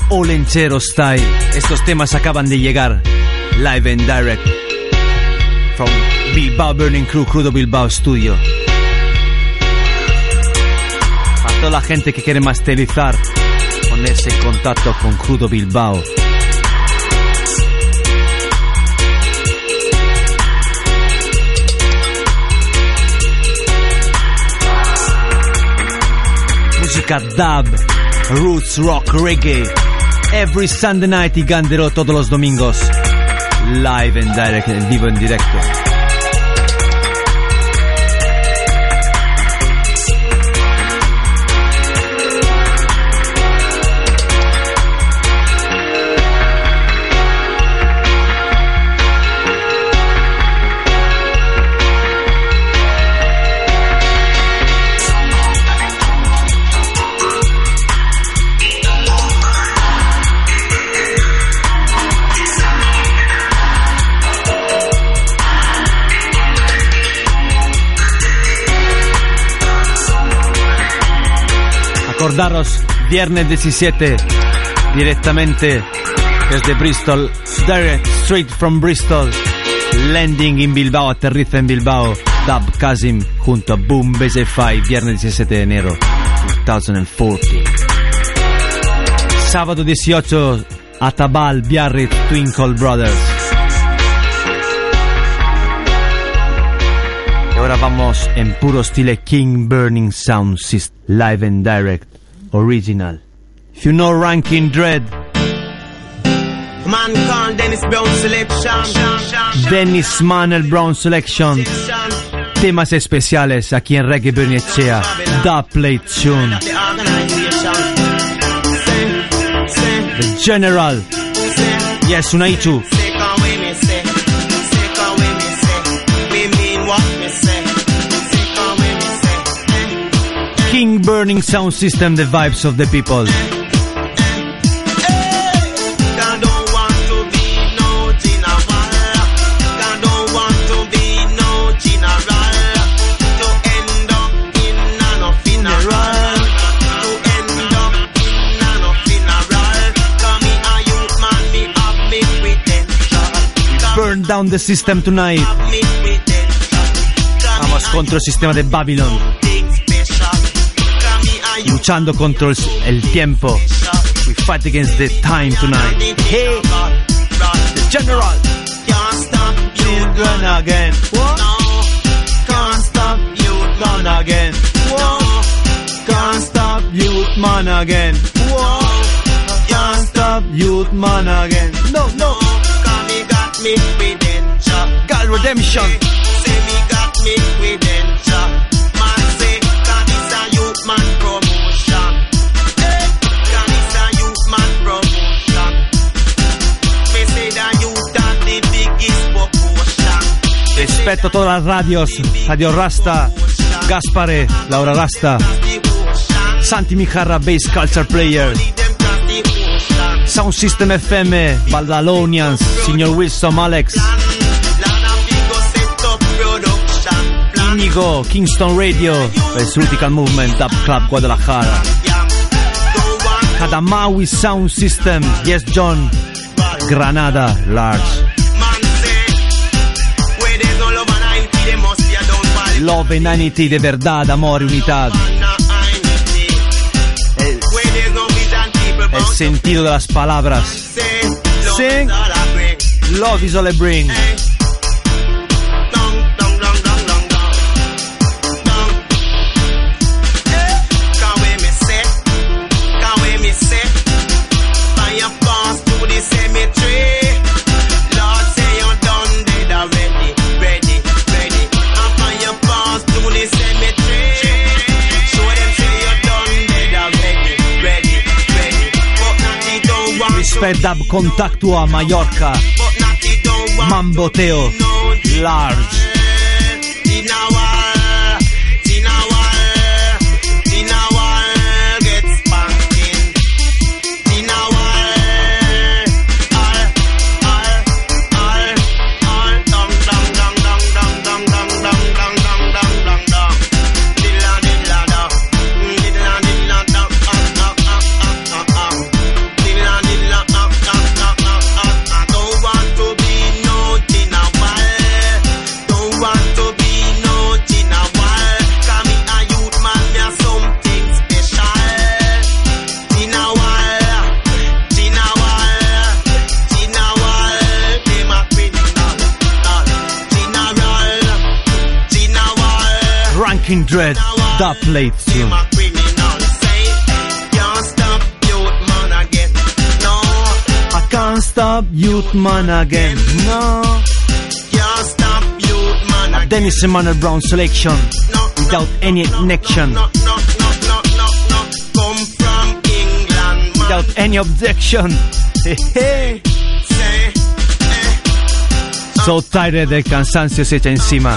Olenchero Style. Estos temas acaban de llegar live and direct from Bilbao Burning Crew, Crudo Bilbao Studio. Para toda la gente que quiere masterizar, ponerse en contacto con Crudo Bilbao. Música dub, roots rock, reggae. Every Sunday night y Gandero todos los domingos. Live en direct, en vivo en directo. Acordaros, viernes 17, directamente desde Bristol, direct straight from Bristol, landing in Bilbao, aterriza en Bilbao, Dub Kazim junto a Boom BZ5, viernes 17 de enero 2014. Sábado 18, Atabal, Biarritz, Twinkle Brothers. Y ahora vamos en puro estilo King Burning Sound System, live and direct, original. If you know Ranking Dread, Man called Dennis Brown Selection. Dennis Manel Brown Selection, temas especiales aquí en Reggae Bernicea, Da Play Tune, The General, yes, Unaichu, King Burning Sound System, the vibes of the people. burn down the system tonight. Vamos contra el sistema de Babylon. Luchando contra el, tiempo. We fight against the time tonight. Hey, the general. Can't stop Children again. Can't stop youth man again. Can't stop youth man again. Can't stop youth man again. No, no. got me redemption. God redemption. Say me got me redemption. Rispetto a todas las radios, Radio Rasta, Gaspare, Laura Rasta, Santi Mijarra Bass Culture Player, Sound System FM, Baldalonians, Signor Wilson, Alex, Inigo, Kingston Radio, el Movement, Dub Club Guadalajara, Kadamawi Sound System, Yes John, Granada, Large. Love and Anity de verdad, amore, unità. El, el sentido de las palabras. Sing, love is all I bring. Club Dub Contactua Mallorca Mambo Teo Large. Talking Dread, that late tune. I can't stop youth man again, no. A Dennis Emmanuel Brown selection without any connection. no no no no no come from england Without any objection. Hey, So tired del cansancio se echa encima.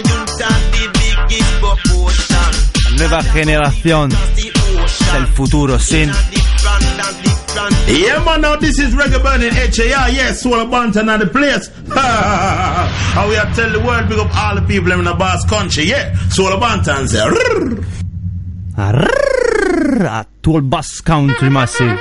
nueva generación es el futuro, sin. Yeah, man, now this is Reggae Burning HAR. Yes, Soul Bantan and the place. How we are tell the world, big up all the people in the Basque country. Yeah, Soul Bantan say, "Rrrr." Arrrrrrr, A tuo bass country massive.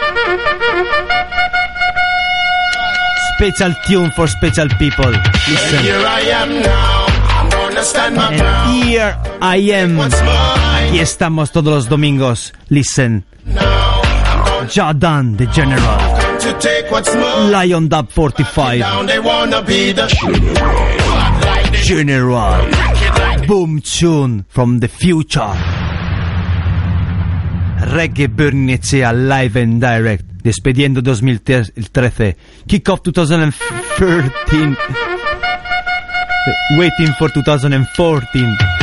Special tune for special people. Listen. Here I am now. I'm gonna stand my And ground. here I am. Aquí estamos todos los domingos. Listen. Jadan, the General. Lion Dub 45. Down they wanna be the General. Boom tune from the future. Reggae Burnizia live and direct. Despediendo 2013. Kick off 2013. Waiting for 2014.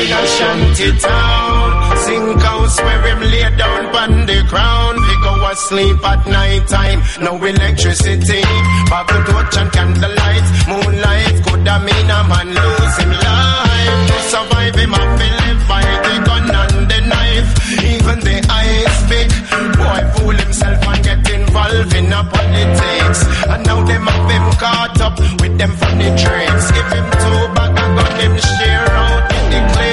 in a shanty town. Sing house where him lay down on the ground. He go asleep at night time. No electricity. Bubble torch and candlelight. Moonlight could have mean a man lose him life. To survive him have to live by the gun and the knife. Even the eyes pick. Boy fool himself and get involved in a politics. And now them have him caught up with them funny tricks. Give him two bag of gun, him share out in the.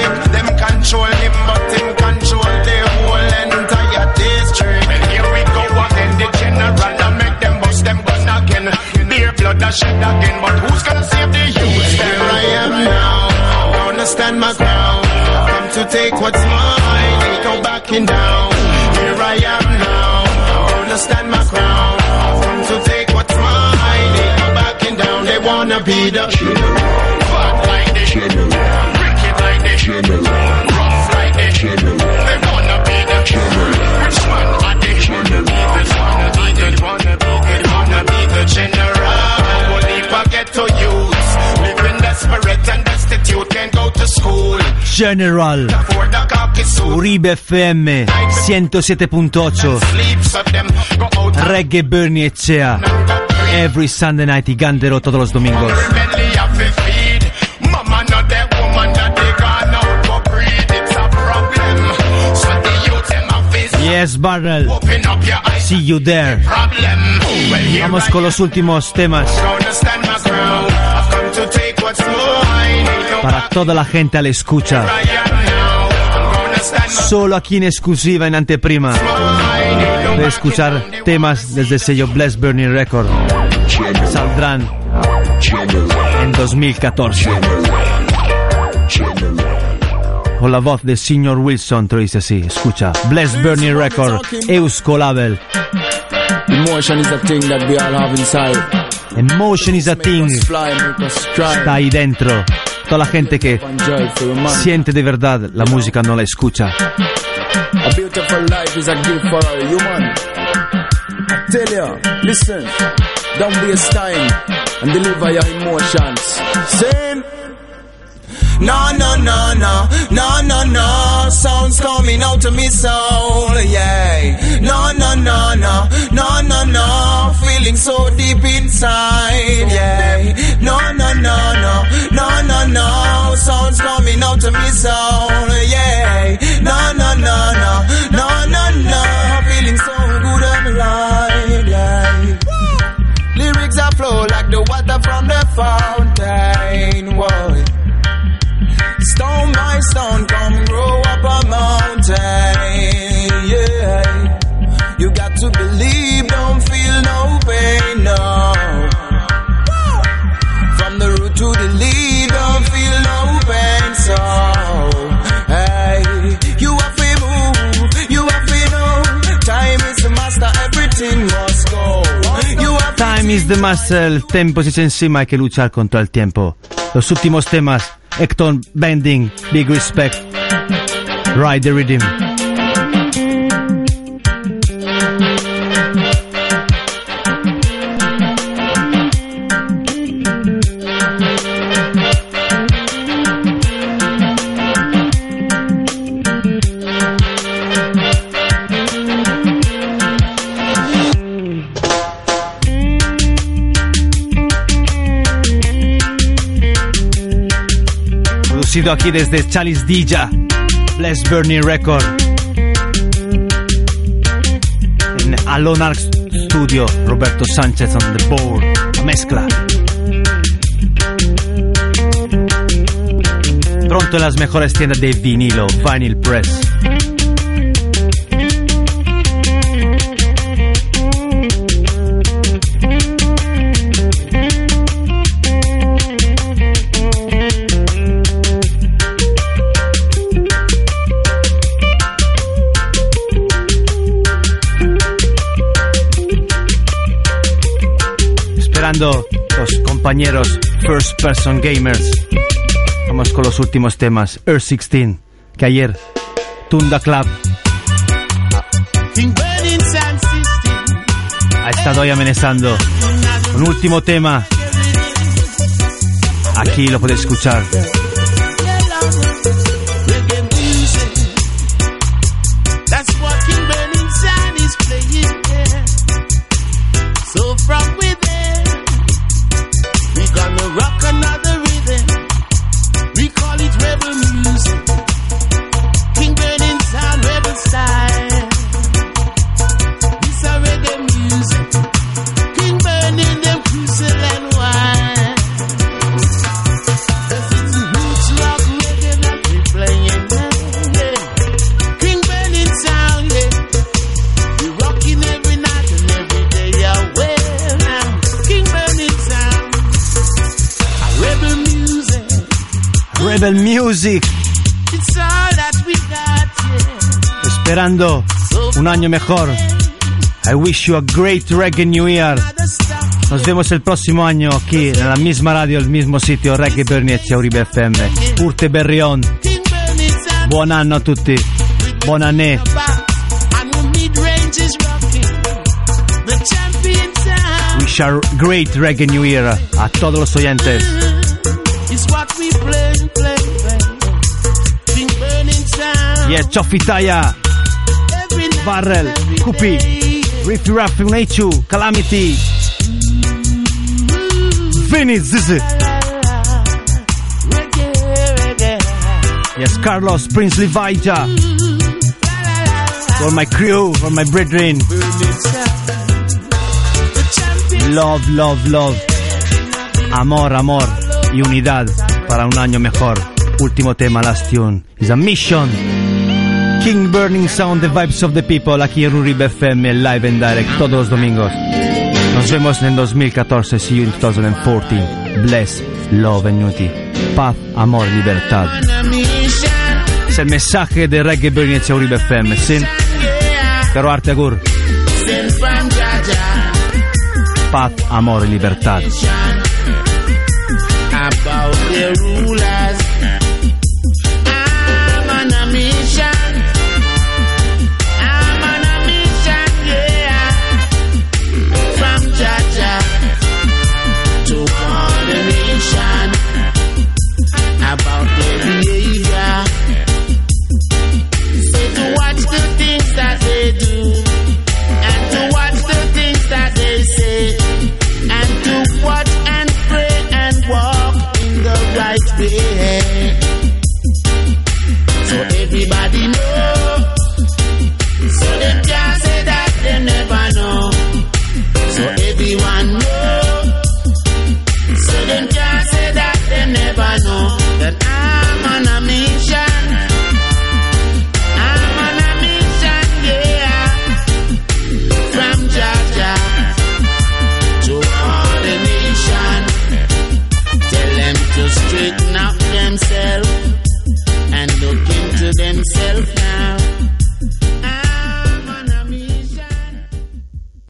Control him, but him control the whole entire district. And here we go again, the general, I make them bust them gun again. Beer blood, I shed again, but who's gonna save the youth? Here I am now, gonna stand my ground. Come to take what's mine, ain't no backing down. Here I am now, gonna stand my ground. Come to take what's mine, ain't no backing down. They wanna be the bad General. Uribe FM 107.8 Reggae Bernie Echea. Every Sunday night y Gandero todos los domingos. Yes Barrel. See you there. Vamos con los últimos temas para toda la gente a la escucha. Solo aquí en exclusiva en anteprima. De escuchar temas desde el sello Bless Burning Record. Saldrán en 2014 con la voz de Senior Wilson te dice así. Escucha Bless Burning Record Eusko Label. Emotion is a thing that we all have inside. Emotion is a thing está ahí dentro toda la gente que siente de verdad la música no la escucha A beautiful life is a gift for a human. I tell you, listen, don't waste time and deliver your emotions. Sing. No, no, no, no, no, no, no. Sounds coming out of me soul, yeah. No, no, no, no, no, no. Feeling so deep inside, yeah. No, no, no, no, no, no, no. Sounds coming out of me soul, yeah. No, no, no, no, no, no, no. Feeling so good and alive, yeah. Lyrics are flow like the water from the fountain, is the el tiempo es encima, hay que luchar contra el tiempo. Los últimos temas, Hector Bending, Big Respect, Ride the Rhythm. Producido aquí desde Chalice Dija, Bless Burning Record. En Alonar Studio, Roberto Sánchez on the board. La mezcla. Pronto en las mejores tiendas de vinilo, Vinyl Press. los compañeros First Person Gamers. Vamos con los últimos temas. Earth 16, que ayer Tunda Club ha estado hoy amenazando. Un último tema. Aquí lo podéis escuchar. Music. We. Esperando un año mejor. I wish you a great reggae new year. Nos vemos el próximo año aquí, nella misma radio, il mismo sitio, Reggae Berniezia Uribe FM. Urte Berrion. Buon anno a tutti. Buon anno. And the mid-range is rocking. The champion sound Wish a great reggae new year a todos los oyentes. Sound. Yeah, Chofitaya, Barrel, Kupi, Riffy Raff, Unechu, Calamity. Venice, Zizi. Yes, Carlos, Princely Vaija. For my crew, for my brethren. Love, love, love. Amor, amor y unidad para un año mejor. Último tema, last tune. Is a mission. King Burning Sound, the vibes of the people, aquí en Uribe FM, live and direct, todos los domingos. Nos vemos en el 2014, see you in 2014. Bless, love and unity. Paz, amor, libertad. Es el mensaje de Reggae Burning hacia Uribe FM, ¿sí? Caro Arte Agur. Paz, amor y libertad. about the rulers. In